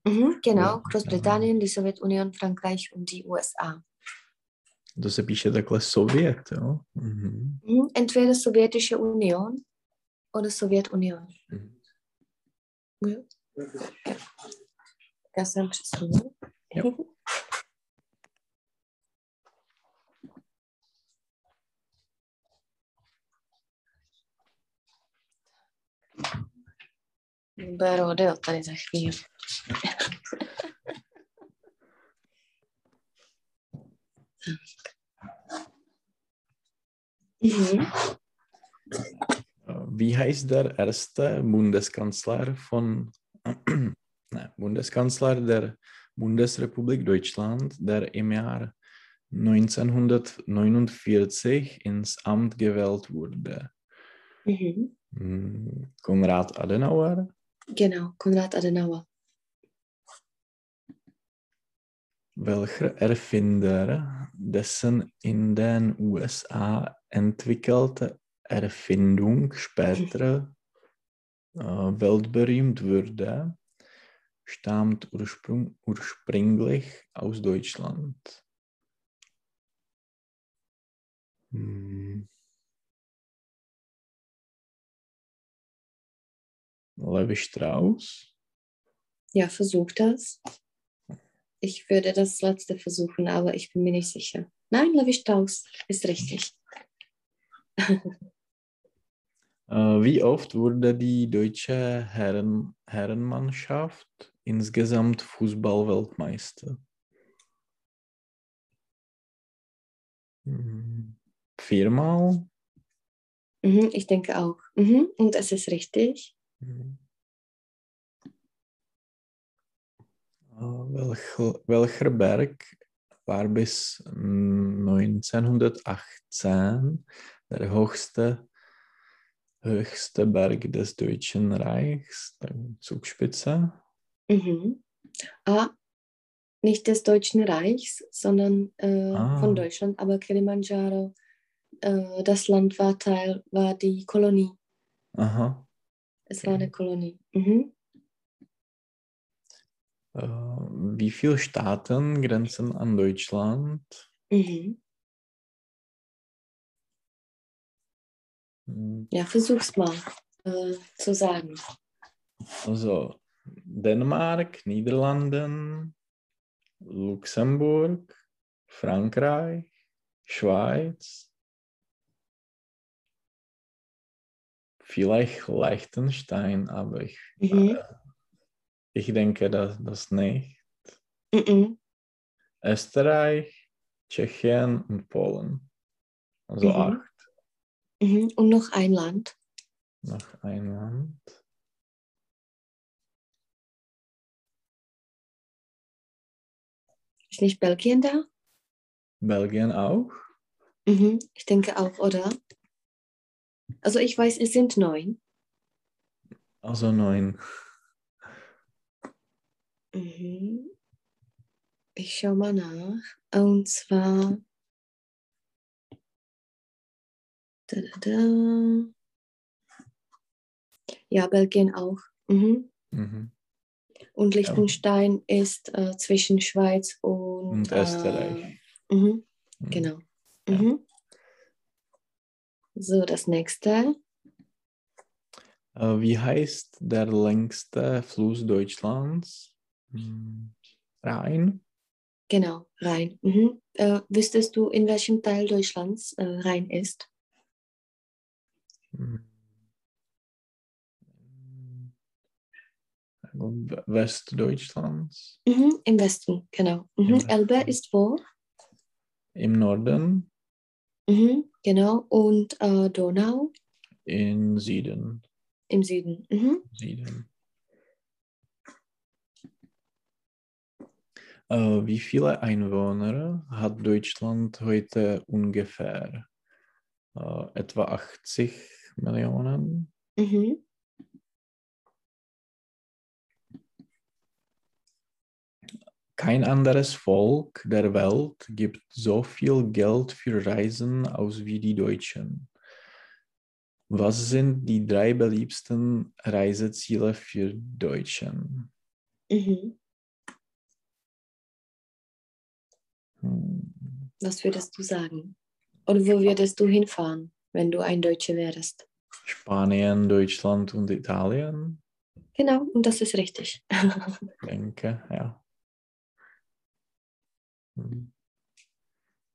Speaker 1: Mhm, genau, Großbritannien, die Sowjetunion, Frankreich und die USA.
Speaker 2: To se píše takhle Sovět, jo? Mhm,
Speaker 1: entweder Sowjetische Union oder Sowjetunion. Mhm. Ja. Já jsem přesunul. Bude rodeo tady za chvíli.
Speaker 2: mhm. Wie heißt der erste Bundeskanzler von ne, Bundeskanzler der Bundesrepublik Deutschland, der im Jahr 1949 ins Amt gewählt wurde? Mhm. Hm, Konrad Adenauer?
Speaker 1: Genau, Konrad Adenauer.
Speaker 2: Welcher Erfinder dessen in den USA entwickelte Erfindung später äh, weltberühmt wurde, stammt ursprung ursprünglich aus Deutschland. Hm. Levi Strauss?
Speaker 1: Ja, versuch das. Ich würde das letzte versuchen, aber ich bin mir nicht sicher. Nein, Levi Strauss ist richtig.
Speaker 2: Äh, wie oft wurde die deutsche Herren Herrenmannschaft insgesamt Fußballweltmeister? Hm, viermal?
Speaker 1: Mhm, ich denke auch. Mhm, und es ist richtig. Mhm.
Speaker 2: Welcher, welcher Berg war bis 1918 der höchste, höchste Berg des Deutschen Reichs, der Zugspitze?
Speaker 1: Mhm. Ah, nicht des Deutschen Reichs, sondern äh, ah. von Deutschland, aber Kilimanjaro, äh, das Land war Teil, war die Kolonie.
Speaker 2: Aha.
Speaker 1: Es war eine Kolonie. Mhm.
Speaker 2: Äh, wie viele Staaten grenzen an Deutschland?
Speaker 1: Mhm. Ja, versuch's mal äh, zu sagen.
Speaker 2: Also Dänemark, Niederlanden, Luxemburg, Frankreich, Schweiz, vielleicht Liechtenstein, aber ich, mhm. äh, ich denke dass das nicht. Mhm. Österreich, Tschechien und Polen. Also mhm. acht.
Speaker 1: Mhm. Und noch ein Land.
Speaker 2: Noch ein Land.
Speaker 1: Ist nicht Belgien da?
Speaker 2: Belgien auch?
Speaker 1: Mhm, ich denke auch, oder? Also ich weiß, es sind neun.
Speaker 2: Also neun.
Speaker 1: Mhm. Ich schaue mal nach. Und zwar. Da, da, da. Ja, Belgien auch. Mhm. Mhm. Und Liechtenstein ja. ist äh, zwischen Schweiz und,
Speaker 2: und Österreich.
Speaker 1: Äh, mhm. Genau. Ja. Mhm. So, das nächste.
Speaker 2: Äh, wie heißt der längste Fluss Deutschlands? Hm, Rhein?
Speaker 1: Genau, Rhein. Mhm. Äh, wüsstest du, in welchem Teil Deutschlands äh, Rhein ist? Hm.
Speaker 2: Westdeutschlands?
Speaker 1: Mhm, Im Westen, genau. Mhm. Westen. Elbe ist wo?
Speaker 2: Im Norden.
Speaker 1: Mhm, genau. Und äh, Donau?
Speaker 2: Im Süden.
Speaker 1: Im Süden. Mhm.
Speaker 2: Süden. Äh, wie viele Einwohner hat Deutschland heute ungefähr? Äh, etwa 80 Millionen? Mhm. Kein anderes Volk der Welt gibt so viel Geld für Reisen aus wie die Deutschen. Was sind die drei beliebtesten Reiseziele für Deutschen? Mhm.
Speaker 1: Hm. Was würdest du sagen? Oder wo würdest du hinfahren, wenn du ein Deutscher wärst?
Speaker 2: Spanien, Deutschland und Italien.
Speaker 1: Genau, und das ist richtig.
Speaker 2: ich denke, ja. Mhm.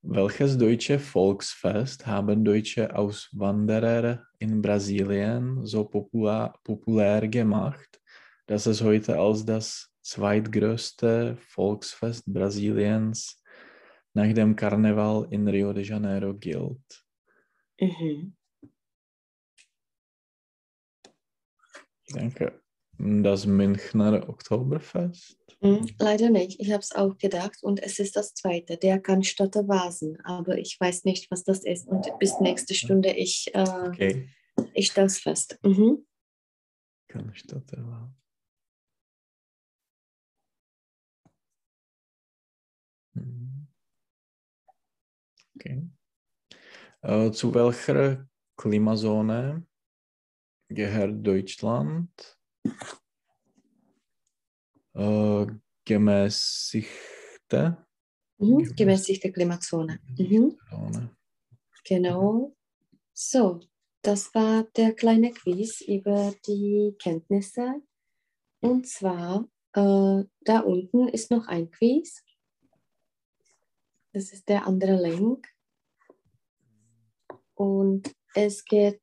Speaker 2: Welches deutsche Volksfest haben deutsche Auswanderer in Brasilien so populär, populär gemacht, dass es heute als das zweitgrößte Volksfest Brasiliens nach dem Karneval in Rio de Janeiro gilt? Mhm. Ich denke, das Münchner Oktoberfest?
Speaker 1: Hm, leider nicht. Ich habe es auch gedacht und es ist das zweite, der Cannstatter Vasen. Aber ich weiß nicht, was das ist. Und bis nächste Stunde ich, äh, okay. ich stelle es fest. Mhm.
Speaker 2: Cannstatter Vasen. Mhm. Okay. Äh, zu welcher Klimazone gehört Deutschland? Äh, gemäßigte.
Speaker 1: Mhm, gemäßigte Klimazone. Mhm. Genau. So, das war der kleine Quiz über die Kenntnisse. Und zwar, äh, da unten ist noch ein Quiz. Das ist der andere Link. Und es geht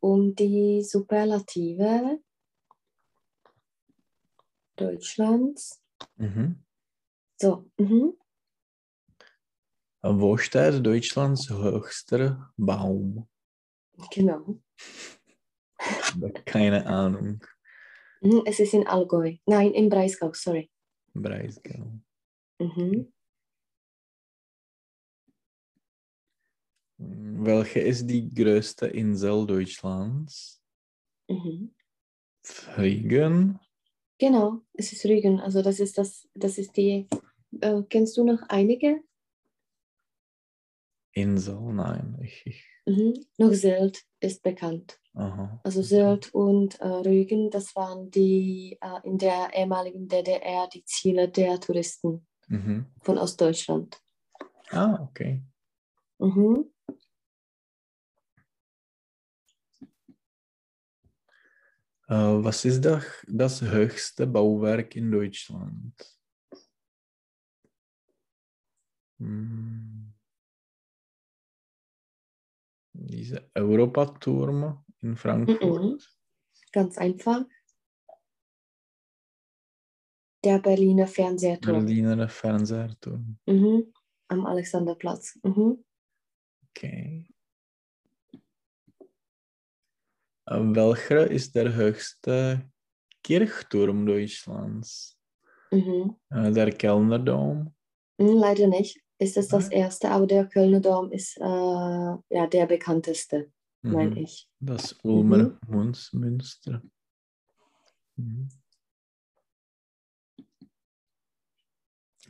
Speaker 1: um die Superlative Deutschlands. Mhm. So. Mhm.
Speaker 2: Wo steht Deutschlands höchster Baum?
Speaker 1: Genau.
Speaker 2: Keine Ahnung.
Speaker 1: Mhm, es ist in Allgäu. Nein, in Breisgau, sorry.
Speaker 2: Breisgau. Mhm. Welche ist die größte Insel Deutschlands? Mhm. Rügen.
Speaker 1: Genau, es ist Rügen. Also das ist das, das ist die. Äh, kennst du noch einige?
Speaker 2: Insel, nein. Ich, ich.
Speaker 1: Mhm. Noch Sylt ist bekannt. Aha. Also Sylt und äh, Rügen, das waren die äh, in der ehemaligen DDR die Ziele der Touristen mhm. von Ostdeutschland.
Speaker 2: Ah, okay. Mhm. Was ist das, höchste Bauwerk in Deutschland? Hm. Diese Europaturm in Frankfurt. -mm.
Speaker 1: Ganz einfach. Der Berliner Fernsehturm.
Speaker 2: Berliner Fernsehturm.
Speaker 1: Mhm. Am Alexanderplatz. Mhm.
Speaker 2: Okay. Welcher ist der höchste Kirchturm Deutschlands? Mhm. Der Kölner Dom?
Speaker 1: Hm, leider nicht. Ist es das erste, aber der Kölner Dom ist äh, ja, der bekannteste, mhm. meine ich.
Speaker 2: Das Ulmer mhm. Münster. Mhm.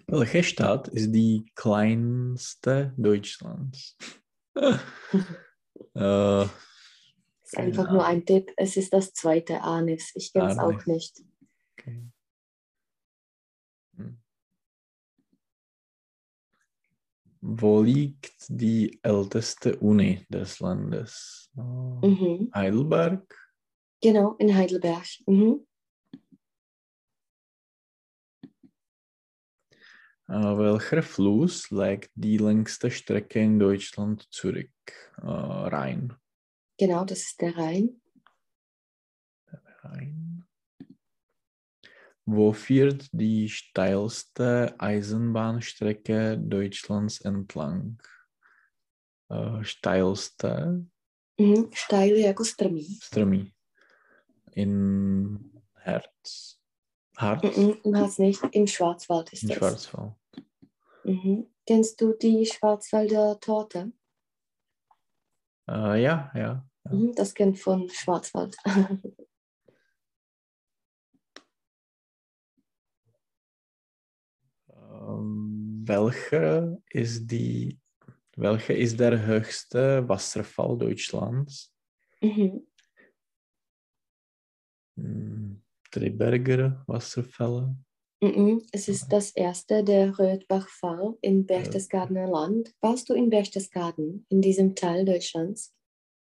Speaker 2: Welche Stadt ist die kleinste Deutschlands?
Speaker 1: äh, ist einfach nur ein Tipp. Es ist das zweite Anis. Ich kenne es auch nicht. Okay.
Speaker 2: Hm. Wo liegt die älteste Uni des Landes? Oh, mhm. Heidelberg?
Speaker 1: Genau, in Heidelberg. Mhm.
Speaker 2: Uh, welcher Fluss legt die längste Strecke in Deutschland zurück? Uh, Rhein.
Speaker 1: Genau, das ist der Rhein.
Speaker 2: Der Rhein. Wo führt die steilste Eisenbahnstrecke Deutschlands entlang? Uh, steilste?
Speaker 1: Mhm, steil jako strmý.
Speaker 2: Strmý. In Herz.
Speaker 1: Harz? Mhm, Im Harz nicht, im Schwarzwald ist
Speaker 2: Im das. Schwarzwald.
Speaker 1: Mhm. Kennst du die Schwarzwälder Torte?
Speaker 2: Uh, ja, ja. ja.
Speaker 1: Mhm, das kennt von Schwarzwald.
Speaker 2: um, welche ist die welche ist der höchste Wasserfall Deutschlands? Mhm. Hm, Triberger Wasserfälle?
Speaker 1: Mhm, es ist das erste, der Rötbachfall in Berchtesgadener Land. Warst du in Berchtesgaden, in diesem Teil Deutschlands?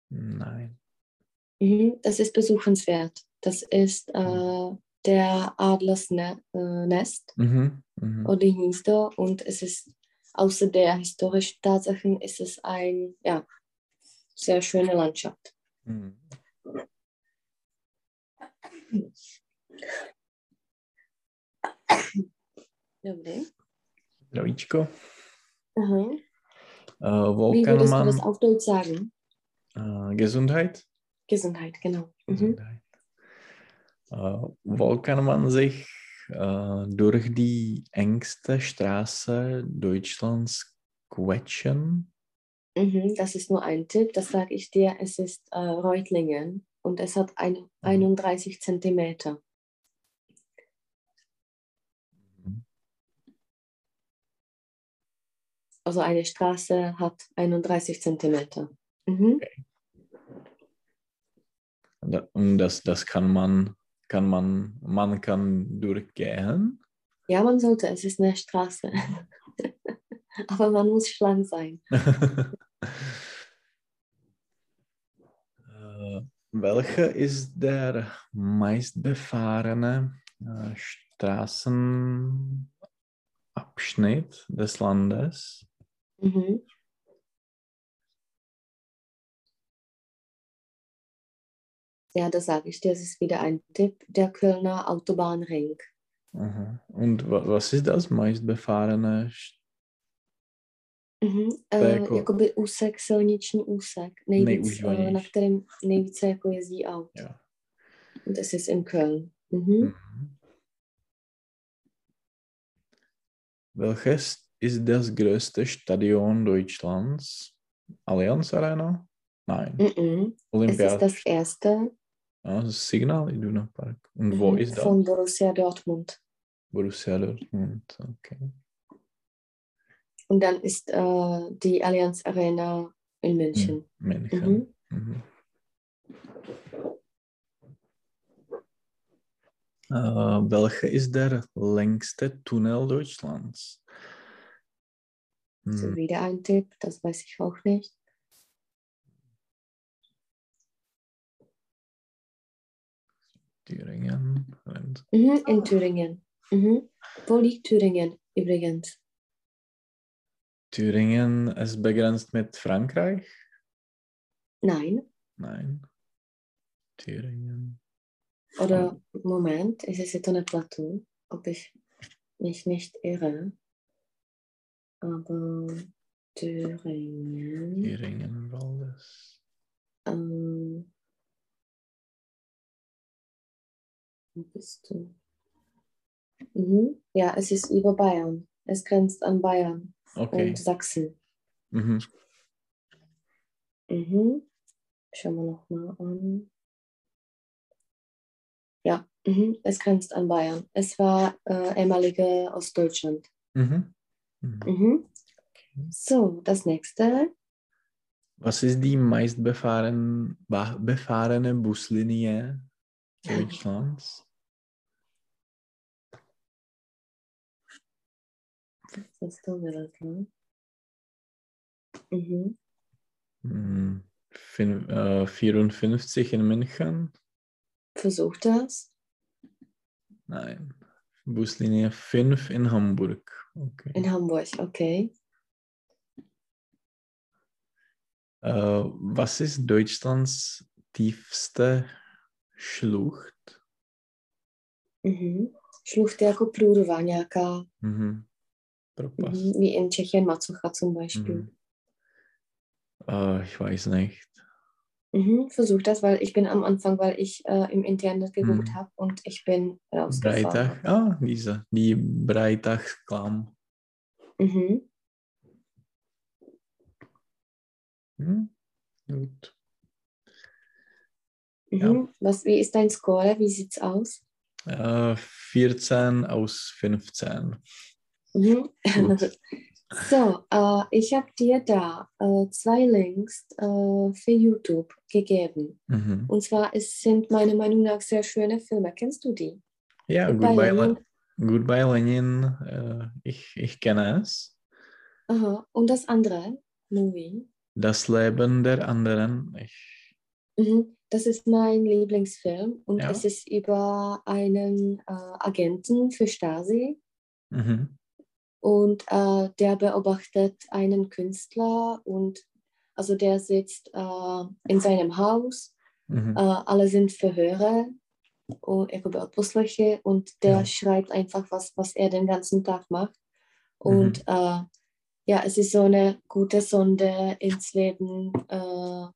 Speaker 2: Nein.
Speaker 1: Mhm, das ist besuchenswert. Das ist äh, mhm. der Adlersnest mhm. Mhm. oder Hinster und es ist außer der historischen Tatsachen ist es ein ja, sehr schöne Landschaft. Mhm. Dobrý.
Speaker 2: Zdravíčko.
Speaker 1: Uh-huh.
Speaker 2: Uh, Wie würdest man,
Speaker 1: du das auf Deutsch sagen?
Speaker 2: Uh, Gesundheit.
Speaker 1: Gesundheit, genau. Mhm. Gesundheit.
Speaker 2: Uh, wo kann man sich durch die engste Straße Deutschlands quetschen?
Speaker 1: Mhm, das ist nur ein Tipp, das sage ich dir. Es ist Reutlingen und es hat ein, 31 mhm. Zentimeter. Also eine Straße hat 31 Zentimeter. Mhm.
Speaker 2: Okay. Und das, das kann man, kann man, man kann durchgehen?
Speaker 1: Ja, man sollte. Es ist eine Straße. Aber man muss schlank sein.
Speaker 2: äh, welcher ist der meistbefahrene äh, Straßenabschnitt des Landes? Mhm.
Speaker 1: Ja, das sage ich dir, das ist wieder ein Tipp, der Kölner Autobahnring.
Speaker 2: Aha. Und was ist das meistbefahrene?
Speaker 1: Mhm. Uh, jakoby úsek, silniční úsek, nejvíc, uh, na kterém nejvíce jako jezdí aut. Ja. Das ist in Köln. Mhm. Mhm.
Speaker 2: Welches ist das größte Stadion Deutschlands? Allianz Arena? Nein. Mm
Speaker 1: -mm. Olympia. Es ist das erste.
Speaker 2: Ah, das Signal Iduna Park. Und wo mm, ist das?
Speaker 1: Von Borussia Dortmund.
Speaker 2: Borussia Dortmund, okay.
Speaker 1: Und dann ist äh, die Allianz Arena in München.
Speaker 2: Hm, München. Mhm. Mhm. Uh, welche ist der längste Tunnel Deutschlands?
Speaker 1: So hm. wieder ein Tipp, das weiß ich auch nicht.
Speaker 2: Thüringen.
Speaker 1: Mhm, in Thüringen. Mhm. Wo liegt Thüringen übrigens?
Speaker 2: Thüringen ist begrenzt mit Frankreich?
Speaker 1: Nein.
Speaker 2: Nein. Thüringen.
Speaker 1: Oder, Moment, ist es jetzt eine Plateau? Ob ich mich nicht irre. Aber Thüringen.
Speaker 2: Thüringen, Waldes.
Speaker 1: Ähm, wo bist du? Mhm. Ja, es ist über Bayern. Es grenzt an Bayern okay. und Sachsen. Mhm. Mhm. Schauen wir nochmal an. Ja, mhm. es grenzt an Bayern. Es war äh, ehemalige Ostdeutschland. Mhm. Mhm. Mhm. So, das nächste.
Speaker 2: Was ist die meistbefahrene befahrene Buslinie Deutschlands?
Speaker 1: Das tut mir leid, ne? Mhm.
Speaker 2: Hm, fin, äh, 54 in München.
Speaker 1: Versuch das.
Speaker 2: Nein. Buslinie 5 in Hamburg.
Speaker 1: Okay. In Hamburg, okay.
Speaker 2: Äh, was ist Deutschlands tiefste Schlucht?
Speaker 1: Mhm. Schlucht jako průrva nějaká. Mhm.
Speaker 2: Propast.
Speaker 1: Mhm. Wie in Tschechien Mazucha zum Beispiel.
Speaker 2: Mhm. Uh, ich weiß nicht.
Speaker 1: Mhm, versuch das, weil ich bin am Anfang, weil ich äh, im Internet geguckt mhm. habe und ich bin rausgefahren.
Speaker 2: Breitach, ah, diese, die Breitach-Klamm.
Speaker 1: Mhm.
Speaker 2: Hm, gut.
Speaker 1: Mhm. Ja. Was, wie ist dein Score? Wie sieht's aus?
Speaker 2: Äh, 14 aus 15.
Speaker 1: Mhm. so, äh, ich habe dir da äh, zwei Links äh, für YouTube gegeben. Mhm. Und zwar es sind meiner Meinung nach sehr schöne Filme. Kennst du die?
Speaker 2: Ja, Goodbye, Lenin. Goodbye Lenin. Äh, ich, ich kenne es.
Speaker 1: Aha. Und das andere Movie?
Speaker 2: Das Leben der anderen. Ich...
Speaker 1: Mhm. Das ist mein Lieblingsfilm und ja. es ist über einen äh, Agenten für Stasi. Mhm. Und äh, der beobachtet einen Künstler und also der sitzt äh, in seinem Haus. Mhm. Äh, alle sind Verhöre Postlöcher und der ja. schreibt einfach, was, was er den ganzen Tag macht. Und mhm. Ja, es ist so eine gute Sonde ins Leben, äh,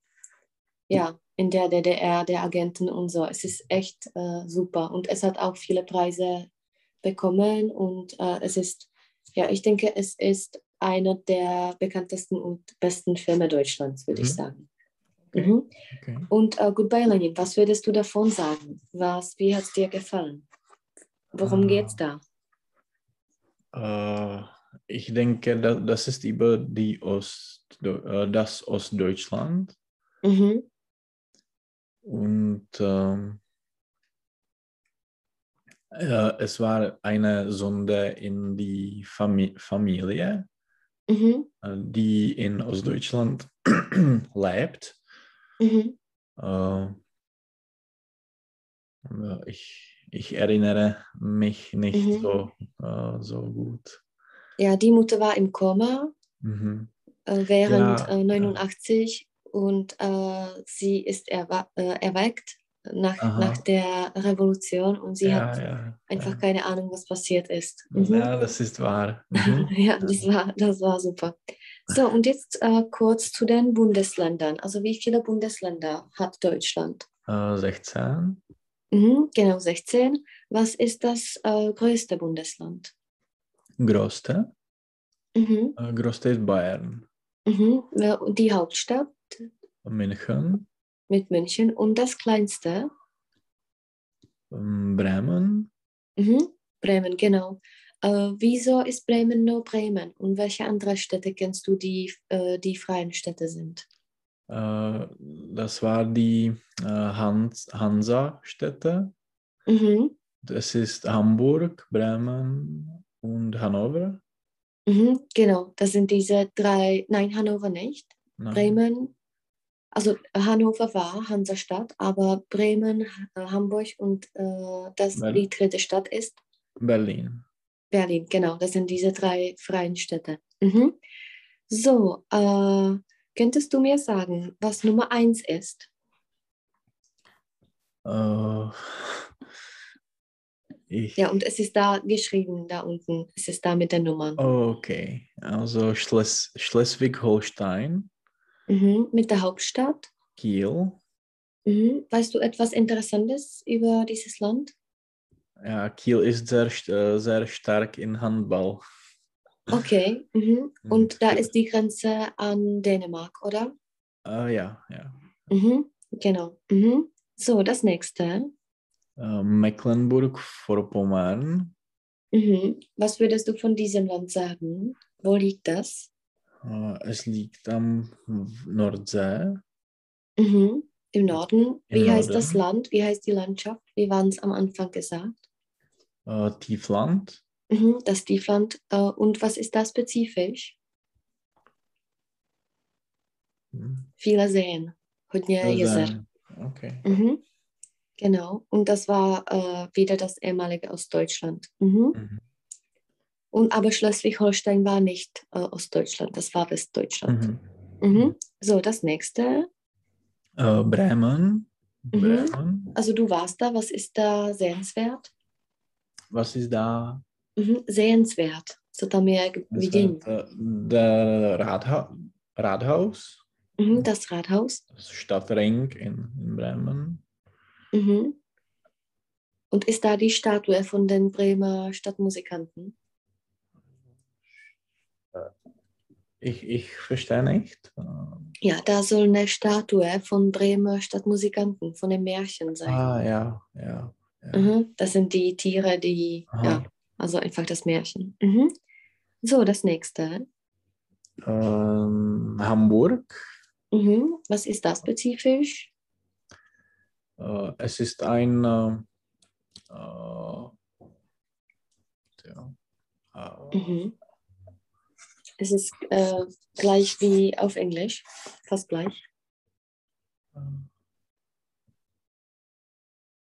Speaker 1: ja, in der DDR, der Agenten und so. Es ist echt äh, super und es hat auch viele Preise bekommen und es ist ja, ich denke, es ist einer der bekanntesten und besten Filme Deutschlands, würde mhm. ich sagen. Mhm. Okay. Und uh, Goodbye Lenin, was würdest du davon sagen? Was, wie hat es dir gefallen? Worum uh, geht es da?
Speaker 2: Uh, ich denke, das ist über die Ost, uh, das Ostdeutschland. Mhm. Und ähm, äh, es war eine Sonde in die Fam Familie, mhm. Äh, die in Ostdeutschland lebt. Mhm. Äh, ich, ich erinnere mich nicht mhm. so, äh, so gut.
Speaker 1: Ja, die Mutter war im Koma mhm. äh, während ja, 89 und sie ist erwa erweckt nach, nach der Revolution und sie ja, hat ja, einfach ja. keine Ahnung, was passiert ist.
Speaker 2: Mhm. Ja, das ist wahr. Mhm.
Speaker 1: ja, das war, das war super. So, und jetzt äh, kurz zu den Bundesländern. Also wie viele Bundesländer hat Deutschland?
Speaker 2: Äh, 16.
Speaker 1: Mhm, genau, 16. Was ist das äh, größte Bundesland?
Speaker 2: Größte? Mhm. Äh, größte ist Bayern.
Speaker 1: Mhm. Die Hauptstadt?
Speaker 2: München
Speaker 1: mit München. Und das kleinste?
Speaker 2: Ähm, Bremen.
Speaker 1: Mhm, Bremen, genau. Äh, wieso ist Bremen nur Bremen? Und welche andere Städte kennst du, die äh, die freien Städte sind?
Speaker 2: Äh, das war die äh, Hans Hansa-Städte. Mhm. Das ist Hamburg, Bremen und Hannover.
Speaker 1: Mhm, genau, das sind diese drei, nein, Hannover nicht. Nein. Bremen, also Hannover war Hansestadt, aber Bremen, äh, Hamburg und äh, das, die dritte Stadt ist?
Speaker 2: Berlin.
Speaker 1: Berlin, genau. Das sind diese drei freien Städte. Mhm. So, äh, könntest du mir sagen, was Nummer eins ist? Ich. Ja, und es ist da geschrieben, da unten. Es ist da mit den Nummern.
Speaker 2: Okay, also Schles Schleswig-Holstein.
Speaker 1: Mhm. Mit der Hauptstadt?
Speaker 2: Kiel.
Speaker 1: Mhm. Weißt du etwas Interessantes über dieses Land?
Speaker 2: Ja, Kiel ist sehr, äh, sehr stark in Handball.
Speaker 1: Okay. Mhm. Und da ist die Grenze an Dänemark, oder?
Speaker 2: Uh, ja, ja.
Speaker 1: Mhm. Genau. Mhm. So, das nächste.
Speaker 2: Uh, Mecklenburg-Vorpommern.
Speaker 1: Mhm. Was würdest du von diesem Land sagen? Wo liegt das?
Speaker 2: Uh, es liegt am Nordsee.
Speaker 1: Mhm. Im Norden. Wie Im heißt Norden. das Land? Wie heißt die Landschaft? Wie waren es am Anfang gesagt?
Speaker 2: äh, Tiefland.
Speaker 1: Mhm, das Tiefland. Äh, und was ist da spezifisch? Mhm. Viele Seen. Hodně jezer.
Speaker 2: Okay.
Speaker 1: Mhm. Genau. Und das war äh, wieder das ehemalige Ostdeutschland. Mhm. Mhm. Und aber Schleswig-Holstein war nicht äh, Ostdeutschland, das war Westdeutschland. Mhm. Mhm. So, das nächste.
Speaker 2: Äh, Bremen.
Speaker 1: Bremen. Also du warst da, was ist da sehenswert?
Speaker 2: Was ist da?
Speaker 1: Mhm, sehenswert. Co tam je vidění?
Speaker 2: Der Ratha Rathaus.
Speaker 1: Mhm, das Rathaus.
Speaker 2: Das Stadtring in, in Bremen.
Speaker 1: Mhm. Und ist da die Statue von den Bremer Stadtmusikanten?
Speaker 2: Ich, ich verstehe nicht.
Speaker 1: Ja, da soll eine Statue von Bremer Stadtmusikanten, von dem Märchen sein.
Speaker 2: Ah, ja, ja.
Speaker 1: Ja. Mhm, das sind die Tiere, die, Aha. ja, also einfach das Märchen. Mhm. So, das nächste.
Speaker 2: Ähm, Hamburg.
Speaker 1: Mhm. Was ist das spezifisch?
Speaker 2: Äh, es ist ein äh, äh ja,
Speaker 1: äh, mhm. Es ist äh, gleich wie auf Englisch, fast gleich.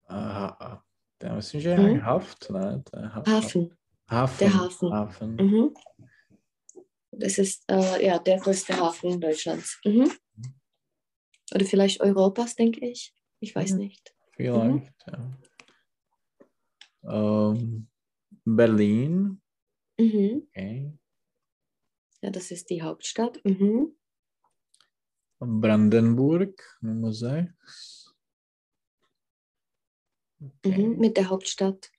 Speaker 2: Aha. Der že mhm. Haft, ne?
Speaker 1: Haft, Hafen.
Speaker 2: Hafen.
Speaker 1: Der Hafen.
Speaker 2: Hafen.
Speaker 1: Mhm. Das ist äh, ja der größte Hafen Deutschlands. Mhm. Oder vielleicht Europas, denke ich. Ich weiß mhm. nicht.
Speaker 2: Vielleicht, ja. Ähm, Berlin.
Speaker 1: Mhm.
Speaker 2: Okay.
Speaker 1: Ja, das ist die Hauptstadt. Mhm.
Speaker 2: Brandenburg, Nummer 6.
Speaker 1: Okay. Mhm, mit der Hauptstadt.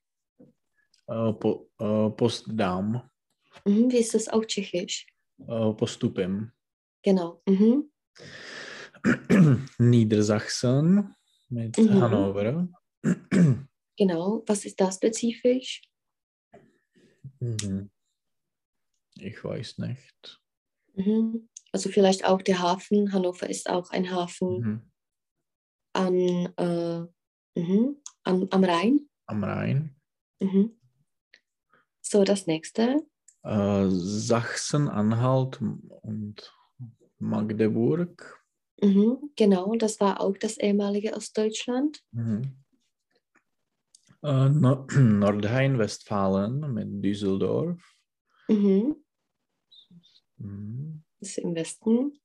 Speaker 2: Uh, po, uh, Postdam.
Speaker 1: Mhm, wie ist das auf Tschechisch?
Speaker 2: Uh, postupem.
Speaker 1: Genau. Mhm.
Speaker 2: Niedersachsen mit mhm. Hannover.
Speaker 1: genau. Was ist da spezifisch?
Speaker 2: Mhm. Ich weiß nicht.
Speaker 1: Mhm. Also vielleicht auch der Hafen. Hannover ist auch ein Hafen mhm. an äh, Mhm. Am, am Rhein?
Speaker 2: Am Rhein.
Speaker 1: Mhm. So, das nächste.
Speaker 2: Äh, Sachsen-Anhalt und Magdeburg.
Speaker 1: Mhm, genau, das war auch das ehemalige Ostdeutschland.
Speaker 2: Mhm. Äh, no Nordrhein-Westfalen mit Düsseldorf.
Speaker 1: Mhm.
Speaker 2: Mhm.
Speaker 1: Das ist im Westen.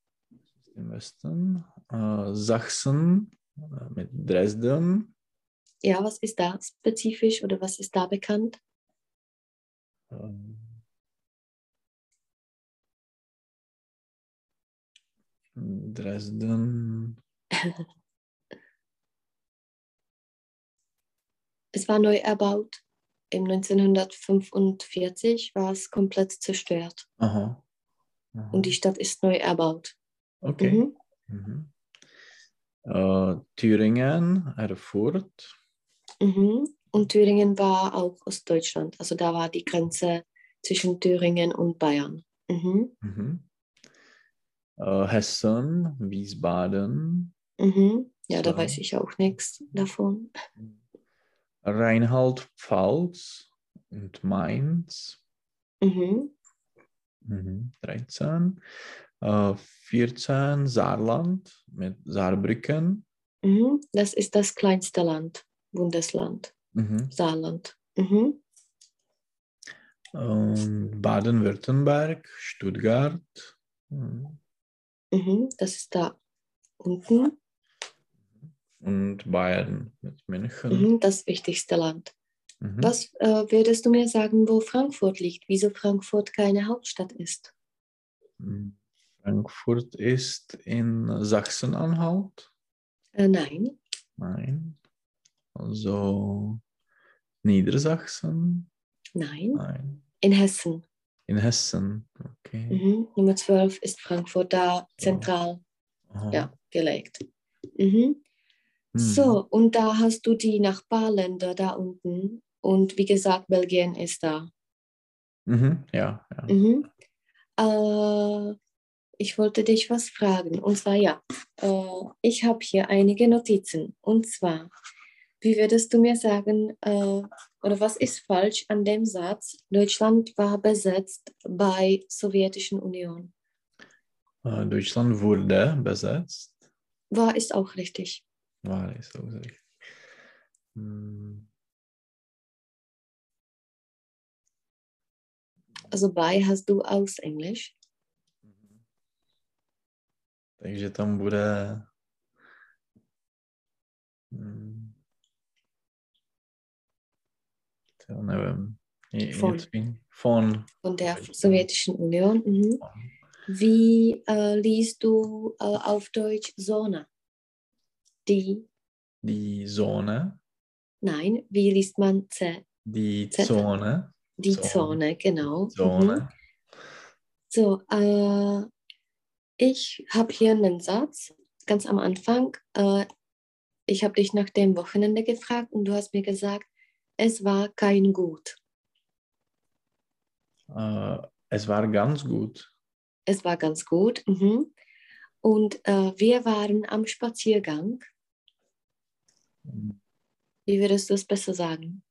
Speaker 2: Im Westen. Äh, Sachsen äh, mit Dresden
Speaker 1: ja, was ist da spezifisch oder was ist da bekannt?
Speaker 2: Ähm, Dresden.
Speaker 1: es war neu erbaut. Im 1945 war es komplett zerstört.
Speaker 2: Aha. Aha.
Speaker 1: Und die Stadt ist neu erbaut.
Speaker 2: Okay. Mhm. Mhm. Uh, Thüringen, Erfurt.
Speaker 1: Mhm. Und Thüringen war auch Ostdeutschland. Also da war die Grenze zwischen Thüringen und Bayern.
Speaker 2: Äh, Hessen, Wiesbaden.
Speaker 1: Mhm. Ja, so. da weiß ich auch nichts davon.
Speaker 2: Rheinland-Pfalz und Mainz.
Speaker 1: Mhm.
Speaker 2: Mhm. 13. Äh, 14 Saarland mit Saarbrücken.
Speaker 1: Mhm. Das ist das kleinste Land, Bundesland. Mhm. Saarland. Mhm.
Speaker 2: Und Baden-Württemberg, Stuttgart.
Speaker 1: Mhm. mhm. Das ist da unten.
Speaker 2: Und Bayern mit München.
Speaker 1: Mhm, das wichtigste Land. Mhm. Was äh, würdest du mir sagen, wo Frankfurt liegt? Wieso Frankfurt keine Hauptstadt ist?
Speaker 2: Hm, Frankfurt ist in Sachsen-Anhalt?
Speaker 1: Äh, nein.
Speaker 2: Nein. Also Niedersachsen?
Speaker 1: Nein.
Speaker 2: Nein.
Speaker 1: In Hessen.
Speaker 2: In Hessen, okay.
Speaker 1: Mhm. Nummer 12 ist Frankfurt da zentral oh. ja, gelegt. Mhm. Mhm. So, und da hast du die Nachbarländer da unten. Und wie gesagt, Belgien ist da.
Speaker 2: Mhm, ja. ja.
Speaker 1: Mhm. Äh, ich wollte dich was fragen. Und zwar, ja, äh, ich habe hier einige Notizen. Und zwar, wie würdest du mir sagen, äh, oder was ist falsch an dem Satz, Deutschland war besetzt bei Sowjetischen Union?
Speaker 2: Äh, Deutschland wurde besetzt.
Speaker 1: War ist auch richtig.
Speaker 2: War ist auch richtig. Hm.
Speaker 1: Also bei hast du aus Englisch. Mhm.
Speaker 2: Takže tam bude hm, to nevím.
Speaker 1: Von. Von. Von der Sowjetischen Union. Mhm. Wie äh, liest du äh, auf Deutsch Zone? Die.
Speaker 2: Die Zone.
Speaker 1: Nein, wie liest man Z?
Speaker 2: Die? Zone.
Speaker 1: Die Zone, Zone genau.
Speaker 2: Zone. Mhm.
Speaker 1: So, äh, ich habe hier einen Satz ganz am Anfang. Äh, ich habe dich nach dem Wochenende gefragt und du hast mir gesagt, es war kein Gut.
Speaker 2: Äh, es war ganz gut.
Speaker 1: Es war ganz gut. Mhm. Und äh, wir waren am Spaziergang. Mhm. Wie würdest du es besser sagen?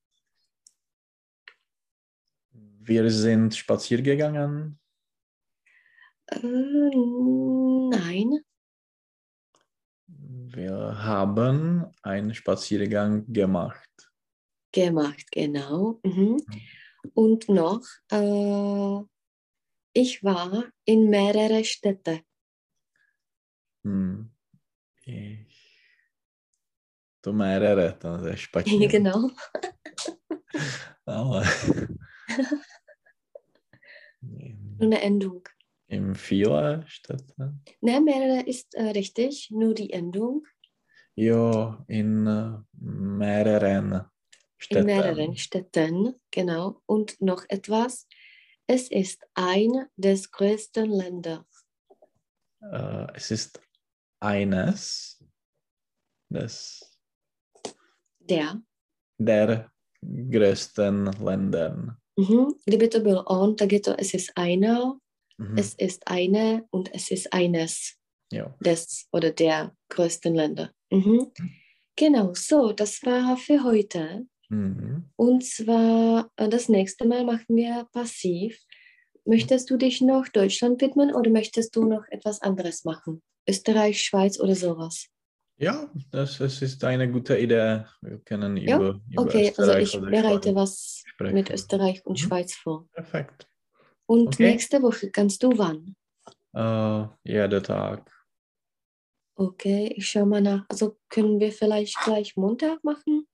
Speaker 2: Wir sind spazieren gegangen.
Speaker 1: Äh, nein.
Speaker 2: Wir haben einen Spaziergang gemacht.
Speaker 1: Gemacht, genau. Mhm. Und noch, äh, ich war in mehrere Städte.
Speaker 2: Hm. Ich. Du mehrere, dann ist spazieren.
Speaker 1: Genau.
Speaker 2: Aber.
Speaker 1: Eine Endung.
Speaker 2: In vielen Städten?
Speaker 1: Nein, mehrere ist äh, richtig, nur die Endung.
Speaker 2: Ja, in äh, mehreren Städten.
Speaker 1: In mehreren Städten, genau. Und noch etwas. Es ist ein des größten Länder.
Speaker 2: Äh, es ist eines des
Speaker 1: der
Speaker 2: der größten Länder.
Speaker 1: Mhm. Kdyby to byl on, tak je to es ist einer, mhm. es ist eine und es ist eines
Speaker 2: ja.
Speaker 1: des oder der größten Länder. Mhm. Genau, so, das war für heute.
Speaker 2: Mhm.
Speaker 1: Und zwar äh, das nächste Mal machen wir passiv. Möchtest du dich noch Deutschland widmen oder möchtest du noch etwas anderes machen? Österreich, Schweiz oder sowas?
Speaker 2: Ja, das, das ist eine gute Idee. Wir können
Speaker 1: ja? über, über okay, also Österreich also ich bereite was sprechen. mit Österreich und mhm. Schweiz vor.
Speaker 2: Perfekt.
Speaker 1: Und okay. nächste Woche kannst du wann?
Speaker 2: Uh, jeder Tag.
Speaker 1: Okay, ich schaue mal nach. Also können wir vielleicht gleich Montag machen?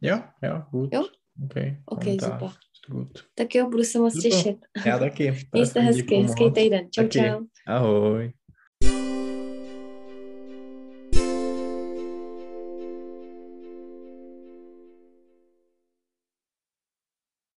Speaker 2: Ja, ja, gut.
Speaker 1: Jo?
Speaker 2: Okay,
Speaker 1: okay Montag. super.
Speaker 2: Gut.
Speaker 1: Tak jo, budu se moc těšit.
Speaker 2: Já taky.
Speaker 1: Mějte hezky, hezký týden. Čau, čau.
Speaker 2: Ahoj.